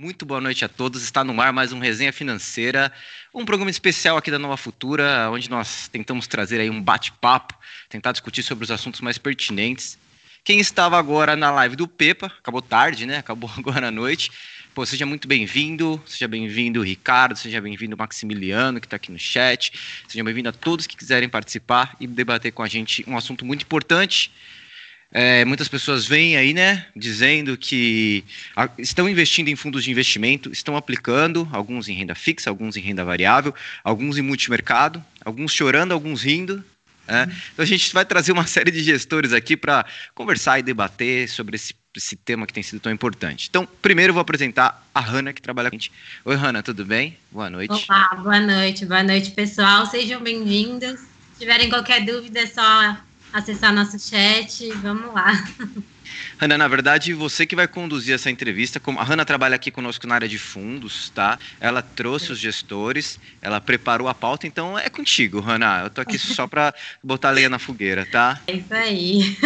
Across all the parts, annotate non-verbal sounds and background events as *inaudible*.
Muito boa noite a todos. Está no ar mais um Resenha Financeira, um programa especial aqui da Nova Futura, onde nós tentamos trazer aí um bate-papo, tentar discutir sobre os assuntos mais pertinentes. Quem estava agora na live do Pepa, acabou tarde, né? Acabou *laughs* agora à noite. Pô, seja muito bem-vindo, seja bem-vindo Ricardo, seja bem-vindo Maximiliano, que está aqui no chat, seja bem-vindo a todos que quiserem participar e debater com a gente um assunto muito importante é, muitas pessoas vêm aí, né, dizendo que a, estão investindo em fundos de investimento, estão aplicando, alguns em renda fixa, alguns em renda variável, alguns em multimercado, alguns chorando, alguns rindo. Né? Então a gente vai trazer uma *laughs* série de gestores aqui para conversar e debater sobre esse, esse tema que tem sido tão importante. Então, primeiro eu vou apresentar a Hanna, que trabalha com a gente. Oi, Hanna, tudo bem? Boa noite. Olá, boa noite, boa noite, pessoal. Sejam bem-vindos. Se tiverem qualquer dúvida, é só acessar nosso chat. Vamos lá. Hanna, na verdade, você que vai conduzir essa entrevista. A Hanna trabalha aqui conosco na área de fundos, tá? Ela trouxe os gestores, ela preparou a pauta, então é contigo, Hanna. Eu tô aqui só para botar lenha na fogueira, tá? É isso aí.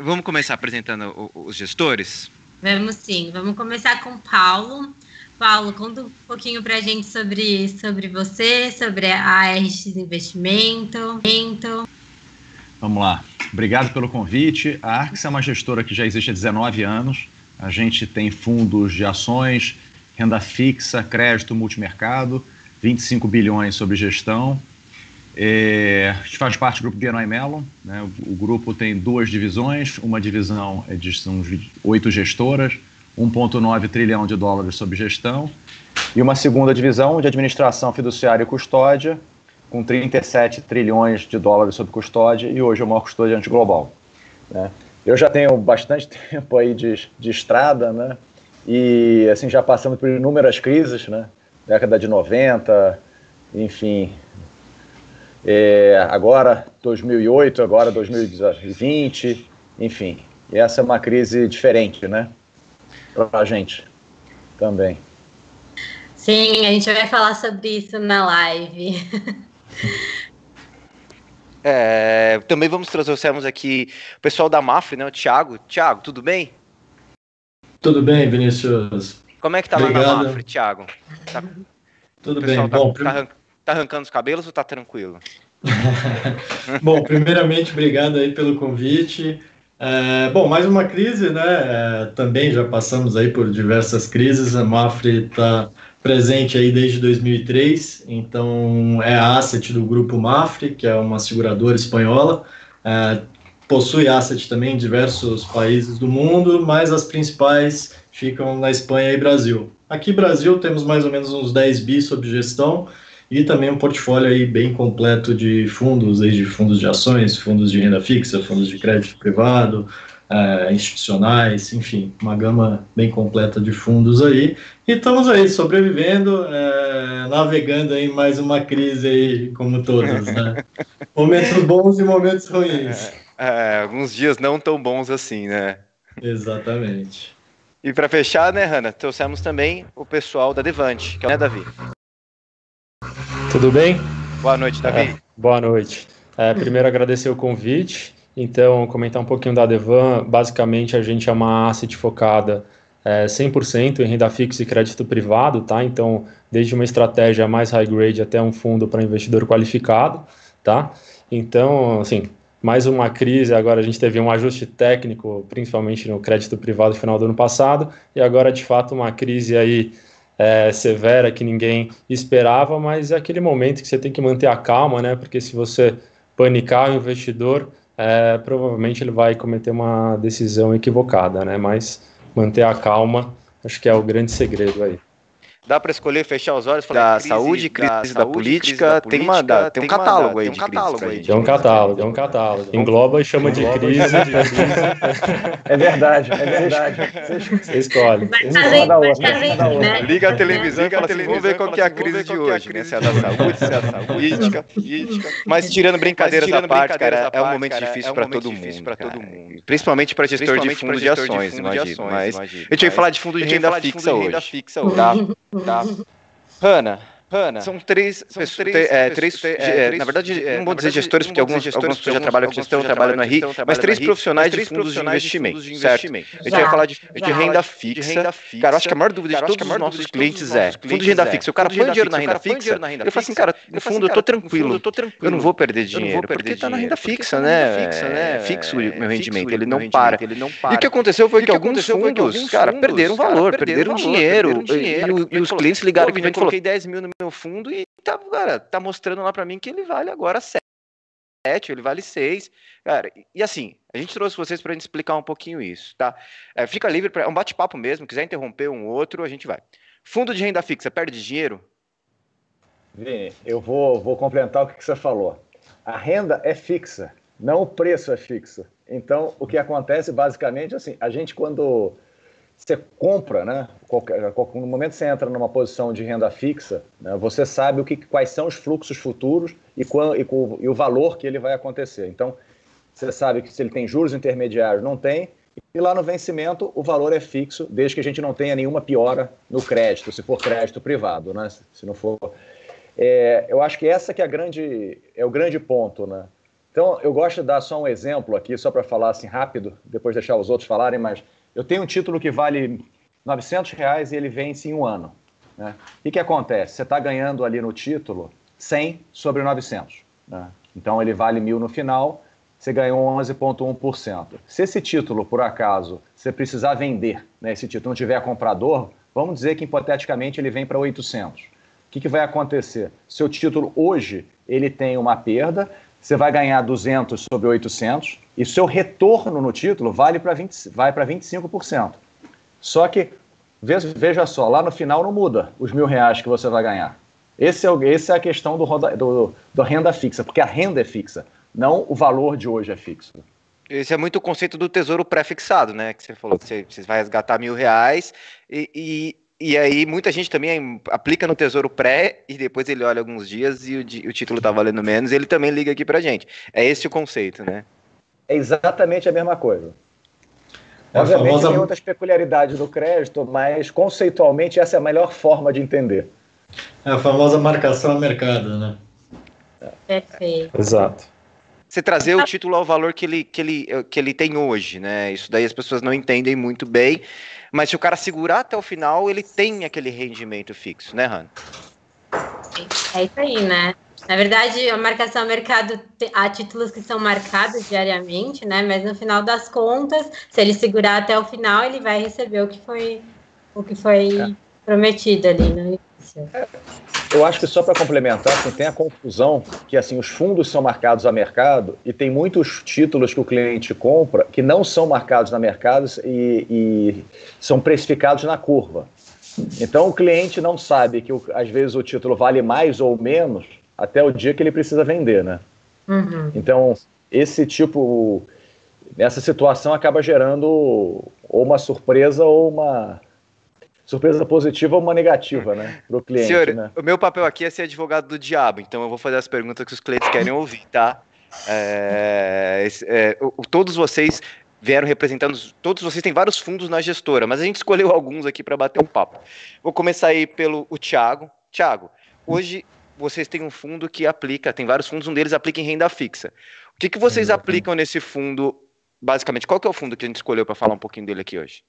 Vamos começar apresentando os gestores? Vamos sim. Vamos começar com o Paulo. Paulo, conta um pouquinho para a gente sobre, sobre você, sobre a RX Investimento. Vamos lá. Obrigado pelo convite. A Arx é uma gestora que já existe há 19 anos. A gente tem fundos de ações, renda fixa, crédito, multimercado, 25 bilhões sobre gestão. É, a gente faz parte do grupo BNI Mellon. Né? O, o, grupo tem duas divisões. Uma divisão é de são oito gestoras, 1,9 trilhão de dólares sob gestão. E uma segunda divisão de administração fiduciária e custódia, com 37 trilhões de dólares sob custódia e hoje é o maior custodiante global. Né? Eu já tenho bastante *laughs* tempo aí de, de estrada, né? E assim já passamos por inúmeras crises, né? Década de 90, enfim. É, agora 2008, agora 2020, enfim. E essa é uma crise diferente, né? Para a gente também. Sim, a gente vai falar sobre isso na live. *laughs* *laughs* É, também vamos trouxermos aqui o pessoal da Mafre, né? O Thiago. Thiago, tudo bem? Tudo bem, Vinícius. Como é que tá Obrigado. lá na Mafre, Thiago? Tá... Tudo bem. Tá, Bom, tá, tá arrancando os cabelos ou tá tranquilo? *laughs* bom, primeiramente, obrigado aí pelo convite. É, bom, mais uma crise, né? É, também já passamos aí por diversas crises. A Mafre está presente aí desde 2003, então é asset do grupo Mafre, que é uma seguradora espanhola, é, possui asset também em diversos países do mundo, mas as principais ficam na Espanha e Brasil. Aqui Brasil temos mais ou menos uns 10 bi sob gestão e também um portfólio aí bem completo de fundos, desde fundos de ações, fundos de renda fixa, fundos de crédito privado, é, institucionais, enfim, uma gama bem completa de fundos aí. E estamos aí sobrevivendo, é, navegando em mais uma crise aí, como todas, né? *laughs* momentos bons e momentos ruins. É, é, alguns dias não tão bons assim, né? Exatamente. E para fechar, né, Hanna, trouxemos também o pessoal da Devante, que é o né, Davi. Tudo bem? Boa noite, Davi. É, boa noite. É, primeiro agradecer o convite então, comentar um pouquinho da Devan, basicamente a gente é uma asset focada é, 100% em renda fixa e crédito privado, tá? Então, desde uma estratégia mais high grade até um fundo para investidor qualificado, tá? Então, assim, mais uma crise, agora a gente teve um ajuste técnico, principalmente no crédito privado no final do ano passado, e agora, de fato, uma crise aí é, severa que ninguém esperava, mas é aquele momento que você tem que manter a calma, né? Porque se você panicar o investidor, é, provavelmente ele vai cometer uma decisão equivocada, né? Mas manter a calma, acho que é o grande segredo aí. Dá para escolher fechar os olhos falar da crise, saúde, crise da, da, saúde, política, da política, tem, uma, dá, tem um catálogo aí de catálogo aí. Tem um catálogo, tem um catálogo. Engloba e chama de crise. *laughs* é verdade, é verdade. Você escolhe. Liga a televisão, liga a televisão, vamos ver qual que é a crise de hoje, né? Se é da saúde, se é da política, política. Mas tirando brincadeiras à parte, cara, é um momento difícil para todo mundo, Principalmente para gestor de fundos de ações, imagino. Mas a gente vai falar de fundo de renda fixa hoje. Tá? Tá. Hanna, são três, são pessoas, três, é, três, é, é, na verdade, não vou dizer gestores, porque alguns gestores já trabalham com gestão, trabalham no RI, mas três profissionais de fundos de investimento, certo? A gente vai falar de, renda fixa. Cara, eu acho que a maior dúvida de todos os nossos clientes é, fundo de renda fixa, o cara põe dinheiro na renda fixa, ele fala assim, cara, no fundo eu tô tranquilo, eu não vou perder dinheiro, porque tá na renda fixa, né? É fixo o meu rendimento, ele não para. E o que aconteceu foi que alguns fundos, cara, perderam valor, perderam dinheiro, e os clientes ligaram que eu coloquei 10 mil no meu fundo e tá, cara, tá mostrando lá para mim que ele vale agora 7, ele vale 6. Cara, e assim, a gente trouxe vocês para explicar um pouquinho isso, tá? É, fica livre, para é um bate-papo mesmo, quiser interromper um outro, a gente vai. Fundo de renda fixa, perde dinheiro? Vini, eu vou, vou complementar o que, que você falou. A renda é fixa, não o preço é fixo. Então, o que acontece basicamente assim, a gente quando você compra, né? Qualquer, no momento que você entra numa posição de renda fixa, né, você sabe o que, quais são os fluxos futuros e, qual, e, e, o valor que ele vai acontecer. Então, você sabe que se ele tem juros intermediários, não tem, e lá no vencimento o valor é fixo, desde que a gente não tenha nenhuma piora no crédito, se for crédito privado, né? Se não for. É, eu acho que essa que é, grande, é o grande ponto, né? Então, eu gosto de dar só um exemplo aqui, só para falar assim rápido, depois deixar os outros falarem, mas eu tenho um título que vale 900 reais e ele vence em um ano. Né? E que acontece? Você está ganhando ali no título 100 sobre 900. Né? Então ele vale mil no final, você ganhou 11,1%. Se esse título, por acaso, você precisar vender, né, esse título não tiver comprador, vamos dizer que hipoteticamente ele vem para 800. O que, que vai acontecer? Seu título hoje ele tem uma perda, você vai ganhar 200 sobre 800 e seu retorno no título vale para 20, vai para 25%. Só que, veja só, lá no final não muda os mil reais que você vai ganhar. Esse é, esse é a questão do, do, do renda fixa, porque a renda é fixa, não o valor de hoje é fixo. Esse é muito o conceito do tesouro pré-fixado, né? Que você falou que você, você vai resgatar mil reais e, e e aí muita gente também aplica no Tesouro Pré e depois ele olha alguns dias e o, o título tá valendo menos, ele também liga aqui pra gente. É esse o conceito, né? É exatamente a mesma coisa. É Obviamente famosa... tem outras peculiaridades do crédito, mas conceitualmente essa é a melhor forma de entender. É a famosa marcação a mercado, né? Perfeito. Exato. Você trazer o título ao valor que ele, que, ele, que ele tem hoje, né? Isso daí as pessoas não entendem muito bem. Mas se o cara segurar até o final, ele tem aquele rendimento fixo, né, Han? É isso aí, né? Na verdade, a marcação ao mercado há títulos que são marcados diariamente, né? Mas no final das contas, se ele segurar até o final, ele vai receber o que foi o que foi é. prometido ali início. É. Eu acho que só para complementar, assim, tem a confusão que assim os fundos são marcados a mercado e tem muitos títulos que o cliente compra que não são marcados na mercado e, e são precificados na curva. Então o cliente não sabe que às vezes o título vale mais ou menos até o dia que ele precisa vender, né? Uhum. Então esse tipo, essa situação acaba gerando ou uma surpresa ou uma surpresa positiva ou uma negativa, né, para o cliente. Senhor, né? o meu papel aqui é ser advogado do diabo, então eu vou fazer as perguntas que os clientes querem ouvir, tá? É, é, todos vocês vieram representando, todos vocês têm vários fundos na gestora, mas a gente escolheu alguns aqui para bater um papo. Vou começar aí pelo o Thiago. Thiago, hoje vocês têm um fundo que aplica, tem vários fundos, um deles aplica em renda fixa. O que, que vocês aplicam nesse fundo, basicamente? Qual que é o fundo que a gente escolheu para falar um pouquinho dele aqui hoje?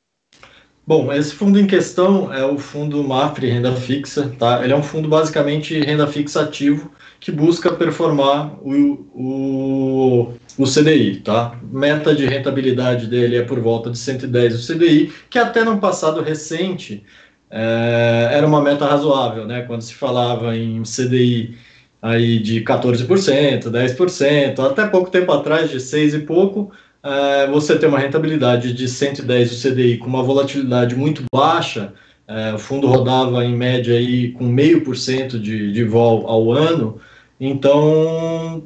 Bom, esse fundo em questão é o fundo Mafre Renda Fixa, tá? Ele é um fundo basicamente renda fixa ativo que busca performar o, o, o CDI, tá? Meta de rentabilidade dele é por volta de 110 o CDI, que até no passado recente é, era uma meta razoável, né? Quando se falava em CDI aí de 14%, 10%, até pouco tempo atrás de 6 e pouco, é, você tem uma rentabilidade de 110 do CDI com uma volatilidade muito baixa, é, o fundo rodava em média aí com meio por cento de, de vol ao ano, então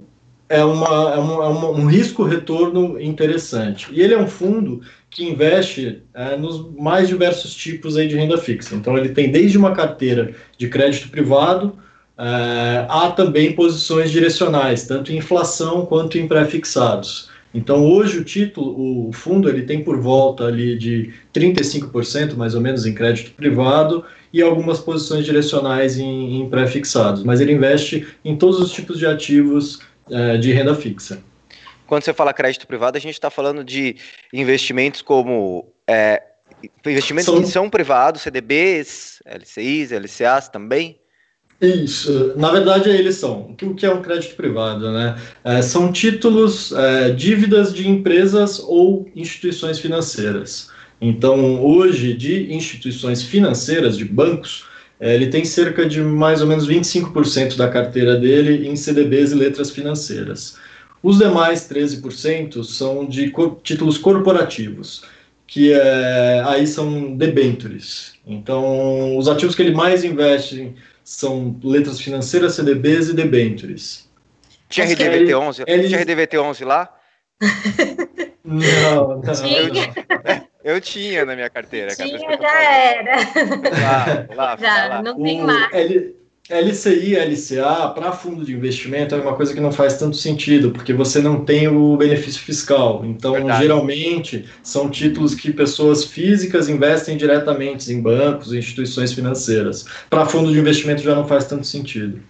é, uma, é, uma, é um risco-retorno interessante. E ele é um fundo que investe é, nos mais diversos tipos aí de renda fixa. Então ele tem desde uma carteira de crédito privado, é, há também posições direcionais, tanto em inflação quanto em pré-fixados. Então, hoje o título, o fundo, ele tem por volta ali de 35% mais ou menos em crédito privado e algumas posições direcionais em, em pré-fixados, mas ele investe em todos os tipos de ativos é, de renda fixa. Quando você fala crédito privado, a gente está falando de investimentos como é, investimentos são... que são privados, CDBs, LCIs, LCAs também? Isso, na verdade eles são. O que é um crédito privado? Né? É, são títulos, é, dívidas de empresas ou instituições financeiras. Então, hoje, de instituições financeiras, de bancos, é, ele tem cerca de mais ou menos 25% da carteira dele em CDBs e letras financeiras. Os demais 13% são de co títulos corporativos, que é, aí são debentures. Então, os ativos que ele mais investe são letras financeiras, CDBs e debentures. Tinha RDVT11? Ele... Tinha RDVT11 lá? não, *laughs* não. Tinha. Eu, eu tinha na minha carteira. Tinha, já era. Lá, lá, já, lá. não tem mais. L, LCI LCA para fundo de investimento é uma coisa que não faz tanto sentido, porque você não tem o benefício fiscal. Então, Verdade. geralmente, são títulos que pessoas físicas investem diretamente em bancos, instituições financeiras. Para fundo de investimento já não faz tanto sentido.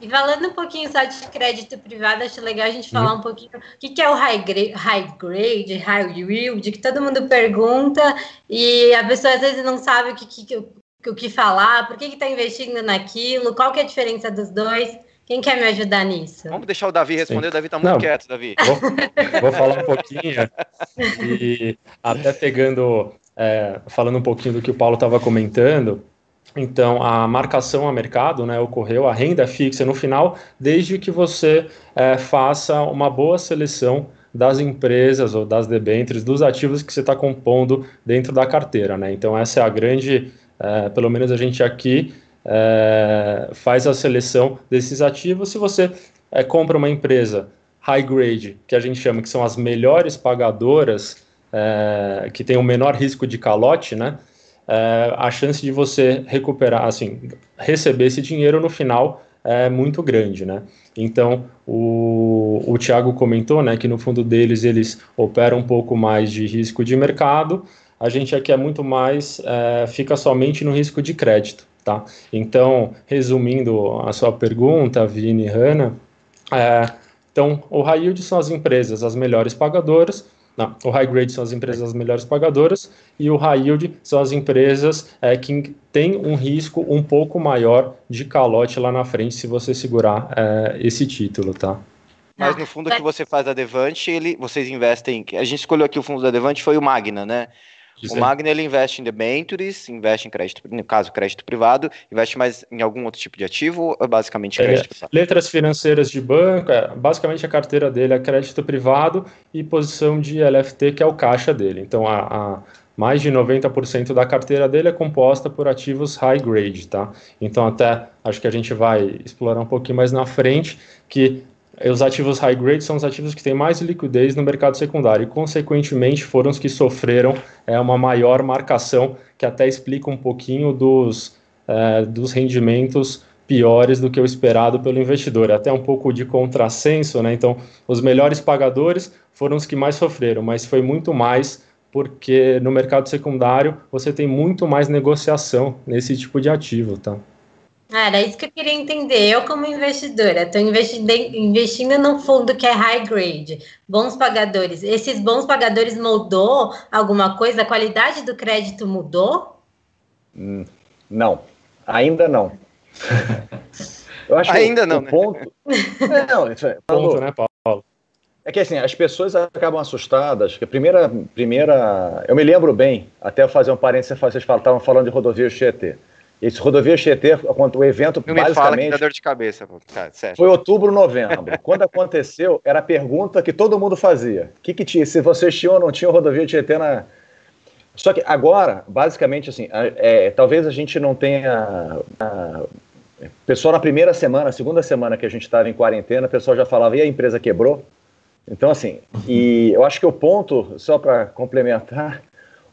E falando um pouquinho só de crédito privado, acho legal a gente falar uhum. um pouquinho o que, que é o high grade, high grade, high yield, que todo mundo pergunta e a pessoa às vezes não sabe o que, que, o que falar, por que está investindo naquilo, qual que é a diferença dos dois. Quem quer me ajudar nisso? Vamos deixar o Davi responder. Sim. O Davi está muito Não, quieto, Davi. Vou, vou, falar um pouquinho e até pegando, é, falando um pouquinho do que o Paulo estava comentando. Então, a marcação a mercado né, ocorreu, a renda fixa no final, desde que você é, faça uma boa seleção das empresas ou das debêntures, dos ativos que você está compondo dentro da carteira. Né? Então, essa é a grande é, pelo menos a gente aqui é, faz a seleção desses ativos. Se você é, compra uma empresa high grade, que a gente chama que são as melhores pagadoras, é, que tem o menor risco de calote, né? É, a chance de você recuperar, assim, receber esse dinheiro no final é muito grande, né? Então, o, o Thiago comentou, né, que no fundo deles eles operam um pouco mais de risco de mercado, a gente aqui é muito mais, é, fica somente no risco de crédito, tá? Então, resumindo a sua pergunta, Vini e Hanna, é, então, o high yield são as empresas as melhores pagadoras, não, o high grade são as empresas as melhores pagadoras e o high yield são as empresas é, que têm um risco um pouco maior de calote lá na frente se você segurar é, esse título, tá? Mas no fundo que você faz a Devante, ele, vocês investem. A gente escolheu aqui o fundo da Devante foi o Magna, né? O Magna ele investe em debentures, investe em crédito, no caso, crédito privado, investe mais em algum outro tipo de ativo ou basicamente crédito é, privado? Letras financeiras de banco, é, basicamente a carteira dele é crédito privado e posição de LFT, que é o caixa dele. Então, a, a mais de 90% da carteira dele é composta por ativos high grade, tá? Então, até acho que a gente vai explorar um pouquinho mais na frente que os ativos high grade são os ativos que têm mais liquidez no mercado secundário e, consequentemente, foram os que sofreram é, uma maior marcação, que até explica um pouquinho dos, é, dos rendimentos piores do que o esperado pelo investidor. Até um pouco de contrassenso, né? Então, os melhores pagadores foram os que mais sofreram, mas foi muito mais porque no mercado secundário você tem muito mais negociação nesse tipo de ativo, tá? Era isso que eu queria entender. Eu, como investidora, estou investindo, investindo num fundo que é high grade, bons pagadores. Esses bons pagadores mudou alguma coisa? A qualidade do crédito mudou? Hum, não, ainda não. *laughs* Eu acho ainda que não, o né? ponto. *laughs* não, isso é, ponto, né, Paulo? É que assim, as pessoas acabam assustadas. Que a primeira, primeira. Eu me lembro bem, até fazer um parênteses, vocês estavam falando de rodovia Tietê. Esse rodovia Tietê, o evento Não basicamente... me fala que dá dor de cabeça. Cara, foi outubro, novembro. Quando aconteceu, era a pergunta que todo mundo fazia. O que, que tinha? Se vocês tinham ou não tinham rodovia Tietê na... Só que agora, basicamente, assim, é, talvez a gente não tenha... A, pessoal na primeira semana, segunda semana que a gente estava em quarentena, o pessoal já falava, e a empresa quebrou? Então, assim, e eu acho que o ponto, só para complementar,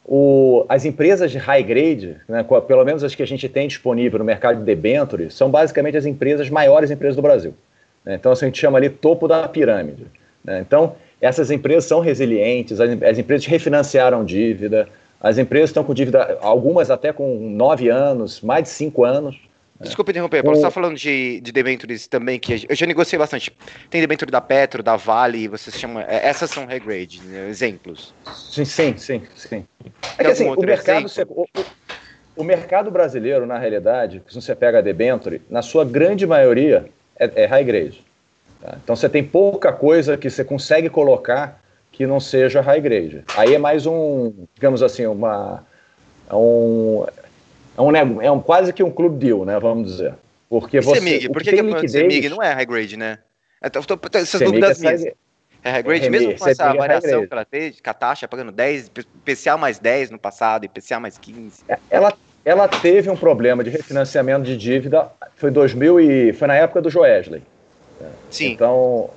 o, as empresas de high grade, né, pelo menos as que a gente tem disponível no mercado de debentures, são basicamente as empresas maiores empresas do Brasil. Né? Então, assim, a gente chama ali topo da pirâmide. Né? Então, essas empresas são resilientes, as, as, empresas refinanciaram dívida, As empresas estão com dívida, algumas até com nove anos, mais de cinco anos. Desculpa interromper, Paulo, você está falando de, de debentures também, que eu já negociei bastante. Tem debenture da Petro, da Vale, vocês chamam. É, essas são regrade, né? exemplos. Sim, sim, sim. sim. É que assim, o mercado, o, o, mercado brasileiro, na realidade, se você pega a debenture, na sua grande maioria é, é high grade. Tá? Então você tem pouca coisa que você consegue colocar que não seja high grade. Aí é mais um, digamos assim, uma. É um, é um, é um quase que um clube deal, né? Vamos dizer. Porque e você. CEMIG? Por que, que liquidez... CEMIG não é high grade, né? Tô, tô, tô, essas dúvidas é minhas. É high grade, mesmo com essa é variação que ela teve, com a taxa pagando 10, PCA mais 10 no passado e PCA mais 15. É, ela, ela teve um problema de refinanciamento de dívida, foi 2000 e foi na época do Joesley. Sim. Então,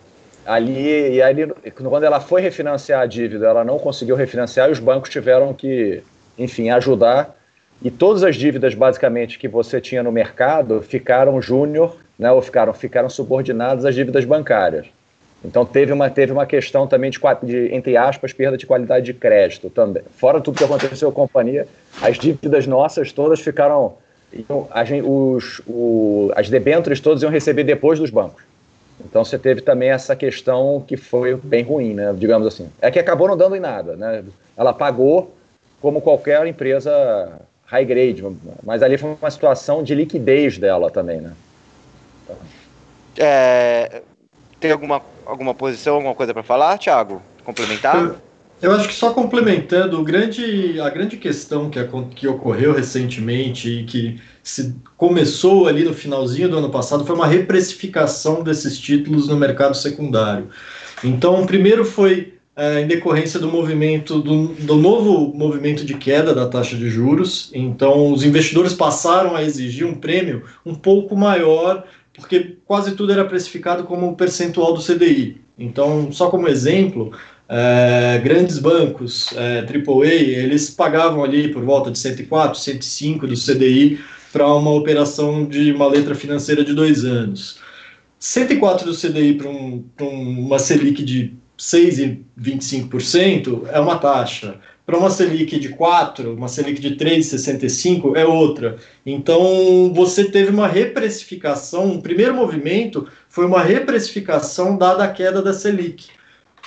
ali, e ali, quando ela foi refinanciar a dívida, ela não conseguiu refinanciar e os bancos tiveram que, enfim, ajudar. E todas as dívidas, basicamente, que você tinha no mercado ficaram júnior, né, ou ficaram, ficaram subordinadas às dívidas bancárias. Então teve uma, teve uma questão também de, de, entre aspas, perda de qualidade de crédito também. Fora tudo que aconteceu com a companhia, as dívidas nossas todas ficaram. A gente, os, o, as debêntures todas iam receber depois dos bancos. Então você teve também essa questão que foi bem ruim, né? Digamos assim. É que acabou não dando em nada, né? Ela pagou como qualquer empresa high grade, mas ali foi uma situação de liquidez dela também, né? É, tem alguma, alguma posição, alguma coisa para falar, Thiago? Complementar? Eu, eu, acho que só complementando, grande, a grande questão que, que ocorreu recentemente e que se começou ali no finalzinho do ano passado foi uma reprecificação desses títulos no mercado secundário. Então, primeiro foi é, em decorrência do movimento, do, do, novo movimento de queda da taxa de juros. Então, os investidores passaram a exigir um prêmio um pouco maior, porque quase tudo era precificado como percentual do CDI. Então, só como exemplo, é, grandes bancos, é, AAA, eles pagavam ali por volta de 104, 105 do CDI para uma operação de uma letra financeira de dois anos. 104 do CDI para um, uma Selic de 6,25% é uma taxa. Para uma Selic de 4, uma Selic de 3,65 é outra. Então, você teve uma reprecificação, um primeiro movimento foi uma reprecificação dada a queda da Selic.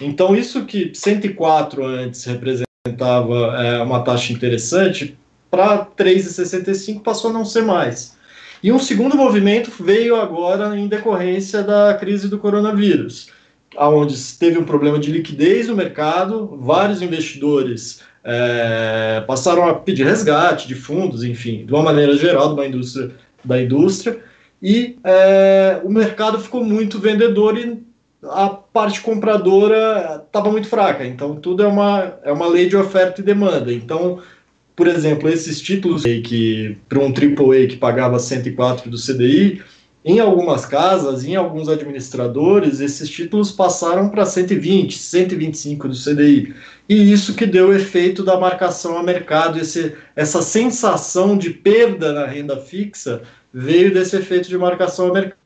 Então, isso que 104 antes representava é, uma taxa interessante, para 3,65 passou a não ser mais. E um segundo movimento veio agora em decorrência da crise do coronavírus onde teve um problema de liquidez no mercado, vários investidores é, passaram a pedir resgate de fundos, enfim, de uma maneira geral, uma indústria, da indústria, e é, o mercado ficou muito vendedor e a parte compradora estava muito fraca. Então, tudo é uma, é uma lei de oferta e demanda. Então, por exemplo, esses títulos que para um AAA que pagava 104 do CDI, em algumas casas, em alguns administradores, esses títulos passaram para 120, 125 do CDI. E isso que deu o efeito da marcação a mercado, esse, essa sensação de perda na renda fixa veio desse efeito de marcação a mercado.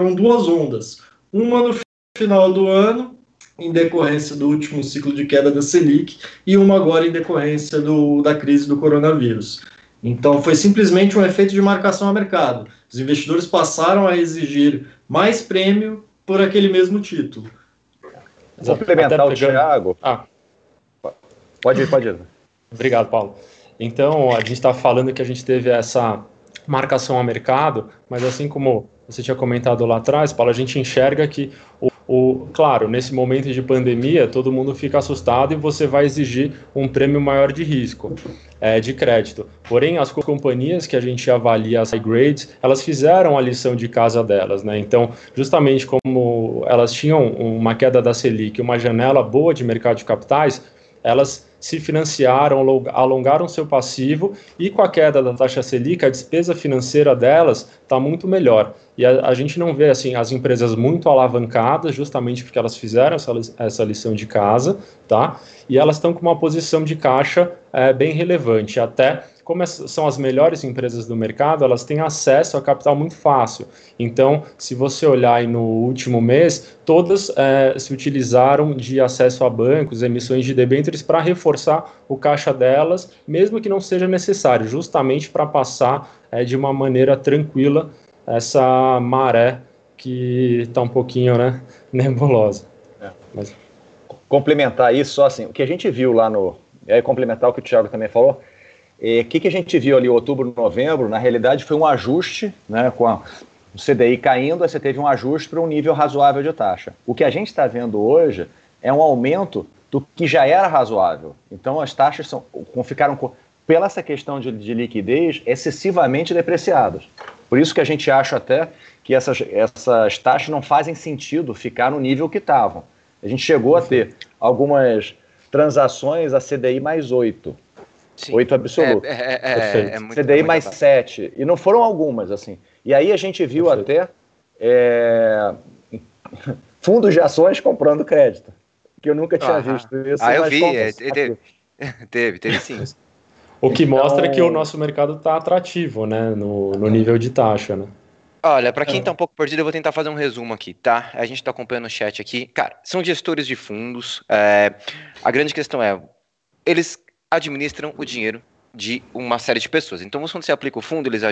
São duas ondas. Uma no final do ano, em decorrência do último ciclo de queda da Selic, e uma agora em decorrência do, da crise do coronavírus. Então, foi simplesmente um efeito de marcação a mercado. Os investidores passaram a exigir mais prêmio por aquele mesmo título. Vou complementar o Thiago. Ah. Pode ir, pode ir. Obrigado, Paulo. Então, a gente está falando que a gente teve essa marcação a mercado, mas assim como você tinha comentado lá atrás, Paulo, a gente enxerga que o o, claro, nesse momento de pandemia, todo mundo fica assustado e você vai exigir um prêmio maior de risco, é, de crédito. Porém, as companhias que a gente avalia as high grades, elas fizeram a lição de casa delas, né? Então, justamente como elas tinham uma queda da Selic, uma janela boa de mercado de capitais, elas se financiaram, alongaram seu passivo e com a queda da taxa Selic, a despesa financeira delas está muito melhor. E a, a, gente não vê assim as empresas muito alavancadas, justamente porque elas fizeram essa, essa lição de casa, tá? E elas estão com uma posição de caixa é, bem relevante, até como são as melhores empresas do mercado, elas têm acesso a capital muito fácil. Então, se você olhar no último mês, todas é, se utilizaram de acesso a bancos, emissões de debêntures para reforçar o caixa delas, mesmo que não seja necessário, justamente para passar é, de uma maneira tranquila essa maré que está um pouquinho né, *laughs* nebulosa. É. Mas... Complementar isso, só assim, o que a gente viu lá no. E aí, complementar o que o Thiago também falou. O que, que a gente viu ali outubro, novembro, na realidade foi um ajuste, né, com a, o CDI caindo, você teve um ajuste para um nível razoável de taxa. O que a gente está vendo hoje é um aumento do que já era razoável. Então as taxas são, ficaram, pela essa questão de, de liquidez, excessivamente depreciadas. Por isso que a gente acha até que essas, essas taxas não fazem sentido ficar no nível que estavam. A gente chegou a ter algumas transações a CDI mais 8. Sim. 8 absoluto. É, é, é, é muito, CDI mais 7. E não foram algumas, assim. E aí a gente viu Perfeito. até é, *laughs* fundos de ações comprando crédito. Que eu nunca tinha ah, visto isso. Ah, eu vi. É, teve, *laughs* teve, teve sim. O que então... mostra que o nosso mercado está atrativo, né? No, no nível de taxa, né? Olha, para quem está um pouco perdido, eu vou tentar fazer um resumo aqui, tá? A gente está acompanhando o chat aqui. Cara, são gestores de fundos. É, a grande questão é, eles administram o dinheiro de uma série de pessoas. Então, quando você aplica o fundo, eles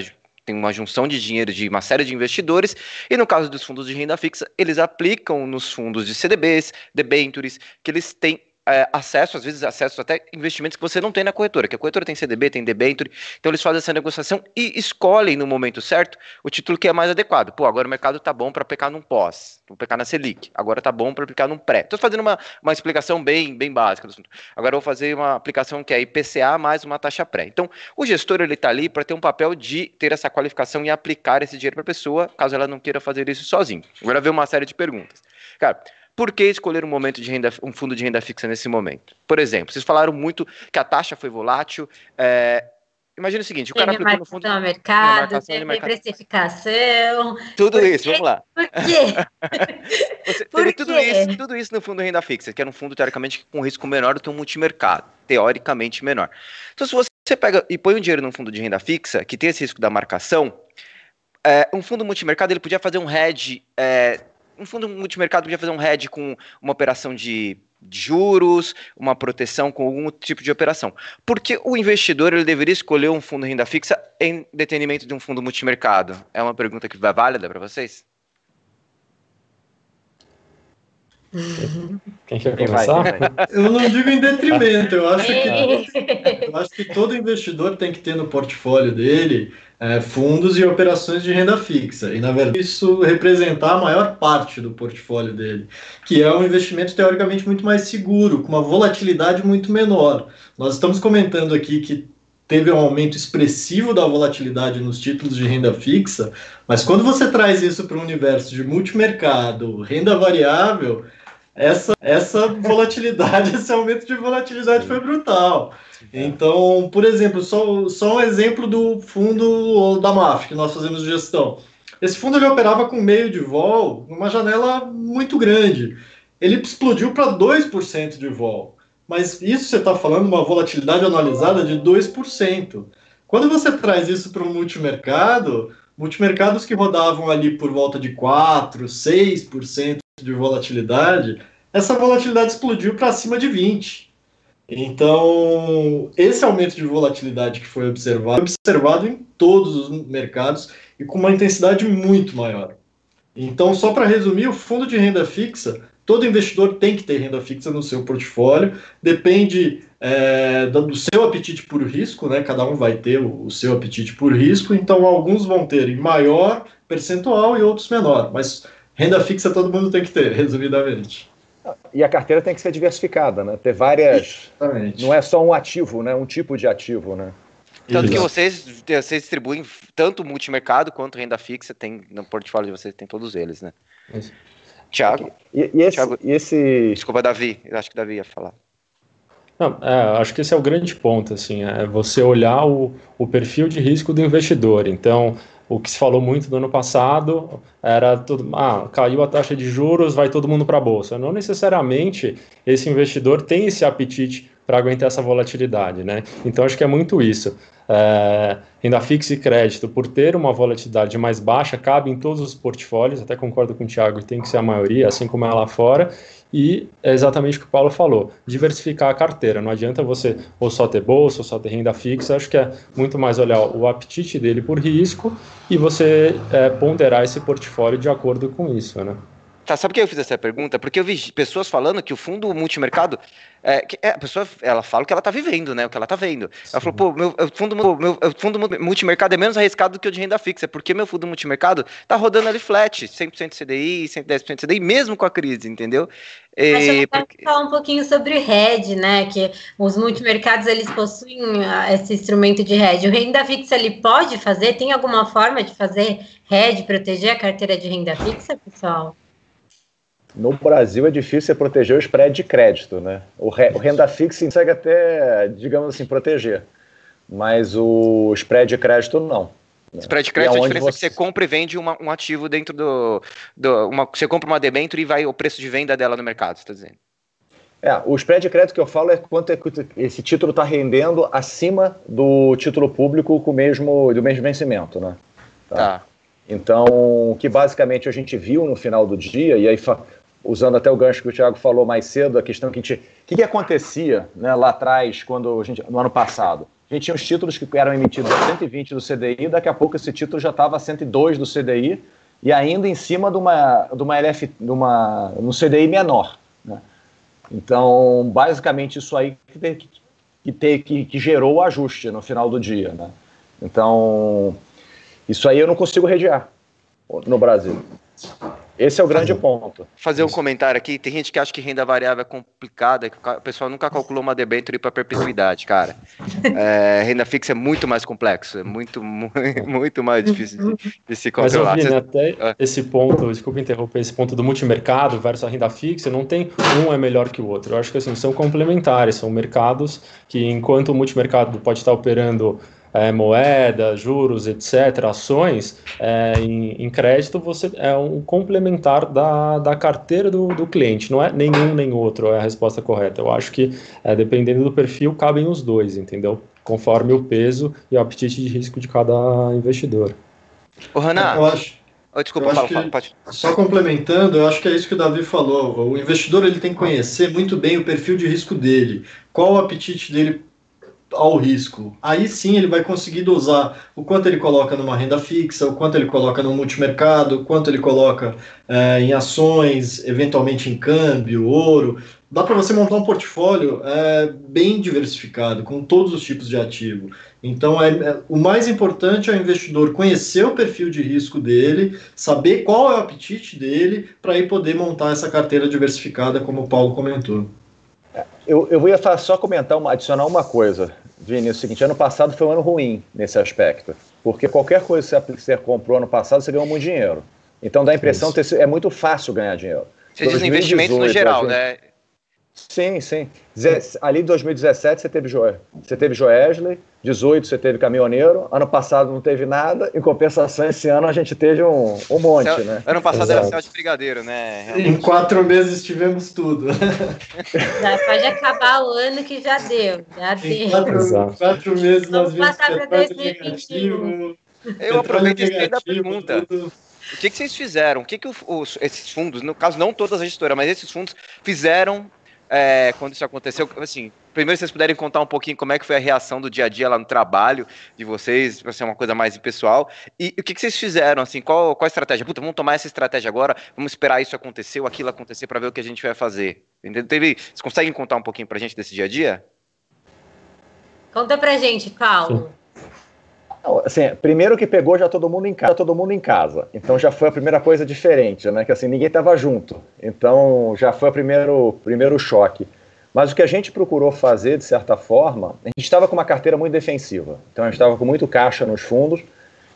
têm uma junção de dinheiro de uma série de investidores, e no caso dos fundos de renda fixa, eles aplicam nos fundos de CDBs, debentures, que eles têm é, acesso, às vezes acesso até investimentos que você não tem na corretora, que a corretora tem CDB, tem debenture, então eles fazem essa negociação e escolhem no momento certo o título que é mais adequado. Pô, agora o mercado tá bom para aplicar num pós, vou aplicar na Selic, agora tá bom para aplicar num pré. Estou fazendo uma, uma explicação bem, bem básica do assunto. Agora eu vou fazer uma aplicação que é IPCA mais uma taxa pré. Então, o gestor ele tá ali para ter um papel de ter essa qualificação e aplicar esse dinheiro para a pessoa, caso ela não queira fazer isso sozinho. Agora vem uma série de perguntas. Cara, por que escolher um momento de renda, um fundo de renda fixa nesse momento? Por exemplo, vocês falaram muito que a taxa foi volátil. É, imagina o seguinte, o cara aplicou no fundo... mercado, teve mercado. precificação... Tudo isso, vamos lá. Por *laughs* quê? Você por teve quê? Tudo, isso, tudo isso no fundo de renda fixa, que era um fundo, teoricamente, com risco menor do que um multimercado, teoricamente menor. Então, se você pega e põe um dinheiro num fundo de renda fixa, que tem esse risco da marcação, é, um fundo multimercado, ele podia fazer um hedge... É, um fundo multimercado podia fazer um hedge com uma operação de juros, uma proteção com algum tipo de operação. Porque o investidor ele deveria escolher um fundo renda fixa em detrimento de um fundo multimercado? É uma pergunta que vai válida para vocês? Quem quer começar? Eu não digo em detrimento, eu acho que, eu acho que todo investidor tem que ter no portfólio dele é, fundos e operações de renda fixa. E, na verdade, isso representar a maior parte do portfólio dele, que é um investimento teoricamente muito mais seguro, com uma volatilidade muito menor. Nós estamos comentando aqui que teve um aumento expressivo da volatilidade nos títulos de renda fixa, mas quando você traz isso para o universo de multimercado, renda variável, essa, essa volatilidade, *laughs* esse aumento de volatilidade foi brutal. Então, por exemplo, só, só um exemplo do fundo da MAF, que nós fazemos gestão. Esse fundo ele operava com meio de vol, numa janela muito grande. Ele explodiu para 2% de vol. Mas isso você está falando uma volatilidade analisada de 2%. Quando você traz isso para o multimercado, multimercados que rodavam ali por volta de 4%, 6% de volatilidade, essa volatilidade explodiu para cima de 20%. Então, esse aumento de volatilidade que foi observado, observado em todos os mercados e com uma intensidade muito maior. Então, só para resumir, o fundo de renda fixa, todo investidor tem que ter renda fixa no seu portfólio, depende é, do seu apetite por risco, né? Cada um vai ter o, seu apetite por risco, então alguns vão ter maior percentual e outros menor, mas renda fixa todo mundo tem que ter, *laughs* resumidamente. E a carteira tem que ser diversificada, né? Ter várias. Exatamente. Não é só um ativo, né? Um tipo de ativo, né? Tanto Exato. que vocês, vocês distribuem tanto multimercado quanto renda fixa, tem no portfólio de vocês tem todos eles, né? Isso. Tiago. E, e, esse, Thiago, e esse. Desculpa, Davi. Eu acho que Davi ia falar. Não, é, acho que esse é o grande ponto, assim, é você olhar o, o perfil de risco do investidor. Então, o que se falou muito no ano passado era tudo, ah, caiu a taxa de juros, vai todo mundo para a bolsa. Não necessariamente esse investidor tem esse apetite para aguentar essa volatilidade, né? Então acho que é muito isso. É, renda fixa e crédito, por ter uma volatilidade mais baixa, cabe em todos os portfólios, até concordo com o Thiago, tem que ser a maioria, assim como é lá fora, e é exatamente o que o Paulo falou, diversificar a carteira, não adianta você ou só ter bolsa, ou só ter renda fixa, acho que é muito mais olhar o apetite dele por risco e você é, ponderar esse portfólio de acordo com isso, né? Tá, sabe por que eu fiz essa pergunta? Porque eu vi pessoas falando que o fundo multimercado. É, que, é, a pessoa ela fala o que ela tá vivendo, né? O que ela tá vendo. Sim. Ela falou, pô, meu fundo, meu fundo multimercado é menos arriscado do que o de renda fixa, porque meu fundo multimercado tá rodando ali flat, 100% CDI, 110% CDI, mesmo com a crise, entendeu? E, porque... falar um pouquinho sobre hedge, né? Que os multimercados eles possuem ah, esse instrumento de hedge. O renda fixa ele pode fazer? Tem alguma forma de fazer hedge, proteger a carteira de renda fixa, pessoal? No Brasil é difícil você proteger o spread de crédito, né? O, re, o renda fixa consegue até, digamos assim, proteger, mas o spread de crédito não. Né? Spread de crédito é a diferença você... é que você compra e vende uma, um ativo dentro do. do uma, você compra uma debênture e vai o preço de venda dela no mercado, você está dizendo? É, o spread de crédito que eu falo é quanto é esse título está rendendo acima do título público com o mesmo, do mesmo vencimento, né? Tá. tá. Então, que basicamente a gente viu no final do dia, e aí usando até o gancho que o Thiago falou mais cedo, a questão que a gente. O que, que acontecia né, lá atrás, quando a gente, no ano passado? A gente tinha os títulos que eram emitidos a 120 do CDI, daqui a pouco esse título já estava a 102 do CDI, e ainda em cima de uma, de uma LF, de uma, um CDI menor. Né? Então, basicamente, isso aí que, que, que, que gerou o ajuste no final do dia. Né? Então, isso aí eu não consigo redear no Brasil. Esse é o grande ponto. Fazer um comentário aqui. Tem gente que acha que renda variável é complicada, que o pessoal nunca calculou uma debênture para perpetuidade, cara. É, renda fixa é muito mais complexo, é muito, *laughs* muito mais difícil de, de se controlar. Mas, Vini, até ah. esse ponto, desculpa interromper, esse ponto do multimercado versus a renda fixa, não tem um é melhor que o outro. Eu acho que assim, são complementares, são mercados que, enquanto o multimercado pode estar operando é, moeda, juros, etc., ações, é, em, em, crédito, você é um complementar da, da carteira do, do cliente, não é nenhum nem outro, é a resposta correta. Eu acho que, é, dependendo do perfil, cabem os dois, entendeu? Conforme o peso e o apetite de risco de cada investidor. Ô, Renan, eu acho. Oh, desculpa, eu fala, fala, pode. Só complementando, eu acho que é isso que o Davi falou. O investidor ele tem que conhecer muito bem o perfil de risco dele, qual o apetite dele ao risco. Aí sim ele vai conseguir dosar o quanto ele coloca numa renda fixa, o quanto ele coloca no multimercado, o quanto ele coloca é, em ações, eventualmente em câmbio, ouro. Dá para você montar um portfólio é, bem diversificado, com todos os tipos de ativo. Então, é, é, o mais importante é o investidor conhecer o perfil de risco dele, saber qual é o apetite dele, para aí poder montar essa carteira diversificada, como o Paulo comentou. Eu, eu ia só comentar, uma, adicionar uma coisa, Vini, é o seguinte, ano passado foi um ano ruim nesse aspecto, porque qualquer coisa que você comprou ano passado, você ganhou muito dinheiro. Então dá a impressão que é muito fácil ganhar dinheiro. Você diz investimentos no geral, né? Sim, sim. Ali em 2017 você teve, jo... você teve Joesley, 18 você teve Caminhoneiro, ano passado não teve nada, em compensação esse ano a gente teve um, um monte, céu... né? Ano passado Exato. era céu de brigadeiro, né? Realmente. Em quatro meses tivemos tudo. Já pode acabar o ano que já deu, já em deu. Quatro, quatro meses Vamos nós passar para 2021. Eu aproveito esse da pergunta. Tudo. O que, que vocês fizeram? O que, que os, esses fundos, no caso não todas as gestoras, mas esses fundos fizeram é, quando isso aconteceu, assim, primeiro vocês puderem contar um pouquinho como é que foi a reação do dia a dia lá no trabalho de vocês, para ser uma coisa mais pessoal, e o que, que vocês fizeram, assim, qual, qual a estratégia? Puta, vamos tomar essa estratégia agora, vamos esperar isso acontecer ou aquilo acontecer para ver o que a gente vai fazer. Entendeu? Teve, vocês conseguem contar um pouquinho pra gente desse dia a dia? Conta pra gente, Paulo. Sim. Assim, primeiro que pegou já todo mundo em casa, todo mundo em casa. Então já foi a primeira coisa diferente, né? Que assim ninguém estava junto. Então já foi o primeiro primeiro choque. Mas o que a gente procurou fazer de certa forma, a gente estava com uma carteira muito defensiva. Então a gente estava com muito caixa nos fundos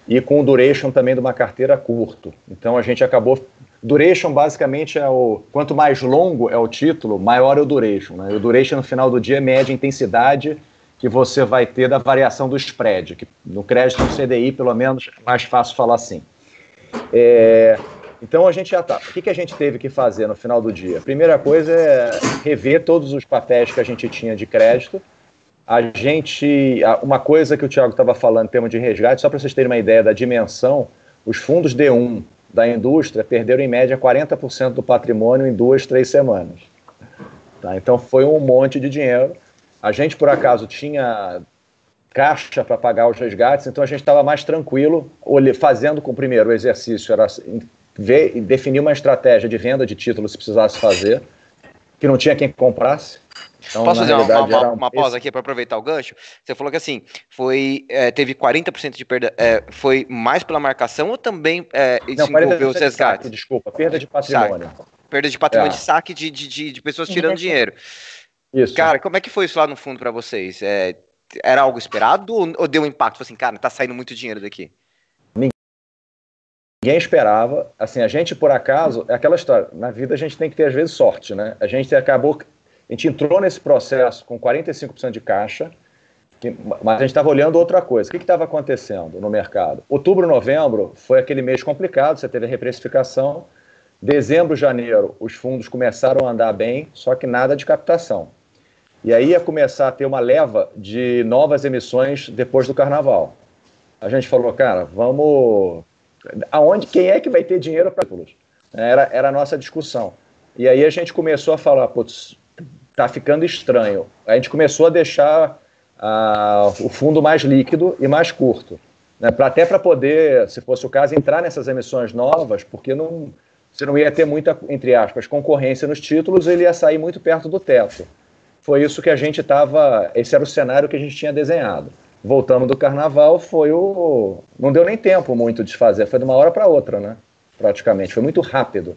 e com o duration também de uma carteira curto. Então a gente acabou duration basicamente é o quanto mais longo é o título, maior é o duration, né? O duration no final do dia é média intensidade que você vai ter da variação do spread, que no crédito no CDI, pelo menos, é mais fácil falar assim. É, Então a gente já tá. O que, que a gente teve que fazer no final do dia? Primeira coisa é rever todos os papéis que a gente tinha de crédito. A gente. Uma coisa que o Thiago estava falando em termos de resgate, só para vocês terem uma ideia da dimensão, os fundos D1 da indústria perderam em média 40% do patrimônio em duas, três semanas. Tá? Então foi um monte de dinheiro. A gente, por acaso, tinha caixa para pagar os resgates, então a gente estava mais tranquilo, fazendo com o primeiro exercício, era ver, definir uma estratégia de venda de títulos se precisasse fazer, que não tinha quem comprasse. Então, Posso fazer uma, uma, uma, pausa aqui para aproveitar o gancho? Você falou que assim, foi, é, teve 40% de perda. É, foi mais pela marcação ou também é, isso não, envolveu os resgates? Saque, desculpa, perda de patrimônio. Saque. Perda de patrimônio é. de saque de, de, de pessoas tirando dinheiro. Isso. Cara, como é que foi isso lá no fundo para vocês? É, era algo esperado ou deu um impacto? Assim, cara, tá saindo muito dinheiro daqui? Ninguém esperava. Assim, a gente, por acaso, é aquela história. Na vida a gente tem que ter, às vezes, sorte, né? A gente acabou. A gente entrou nesse processo com 45% de caixa, que, mas a gente estava olhando outra coisa. O que estava acontecendo no mercado? Outubro, novembro foi aquele mês complicado, você teve a reprecificação. Dezembro, janeiro, os fundos começaram a andar bem, só que nada de captação. E aí ia começar a ter uma leva de novas emissões depois do carnaval. A gente falou, cara, vamos aonde, quem é que vai ter dinheiro para era, era a nossa discussão. E aí a gente começou a falar, putz, tá ficando estranho. A gente começou a deixar uh, o fundo mais líquido e mais curto. Né, pra, até para poder, se fosse o caso, entrar nessas emissões novas, porque não, você não ia ter muita, entre aspas, concorrência nos títulos, ele ia sair muito perto do teto. Foi isso que a gente estava, esse era o cenário que a gente tinha desenhado voltamos do carnaval, foi o. Não deu nem tempo muito de fazer, foi de uma hora para outra, né? Praticamente, foi muito rápido.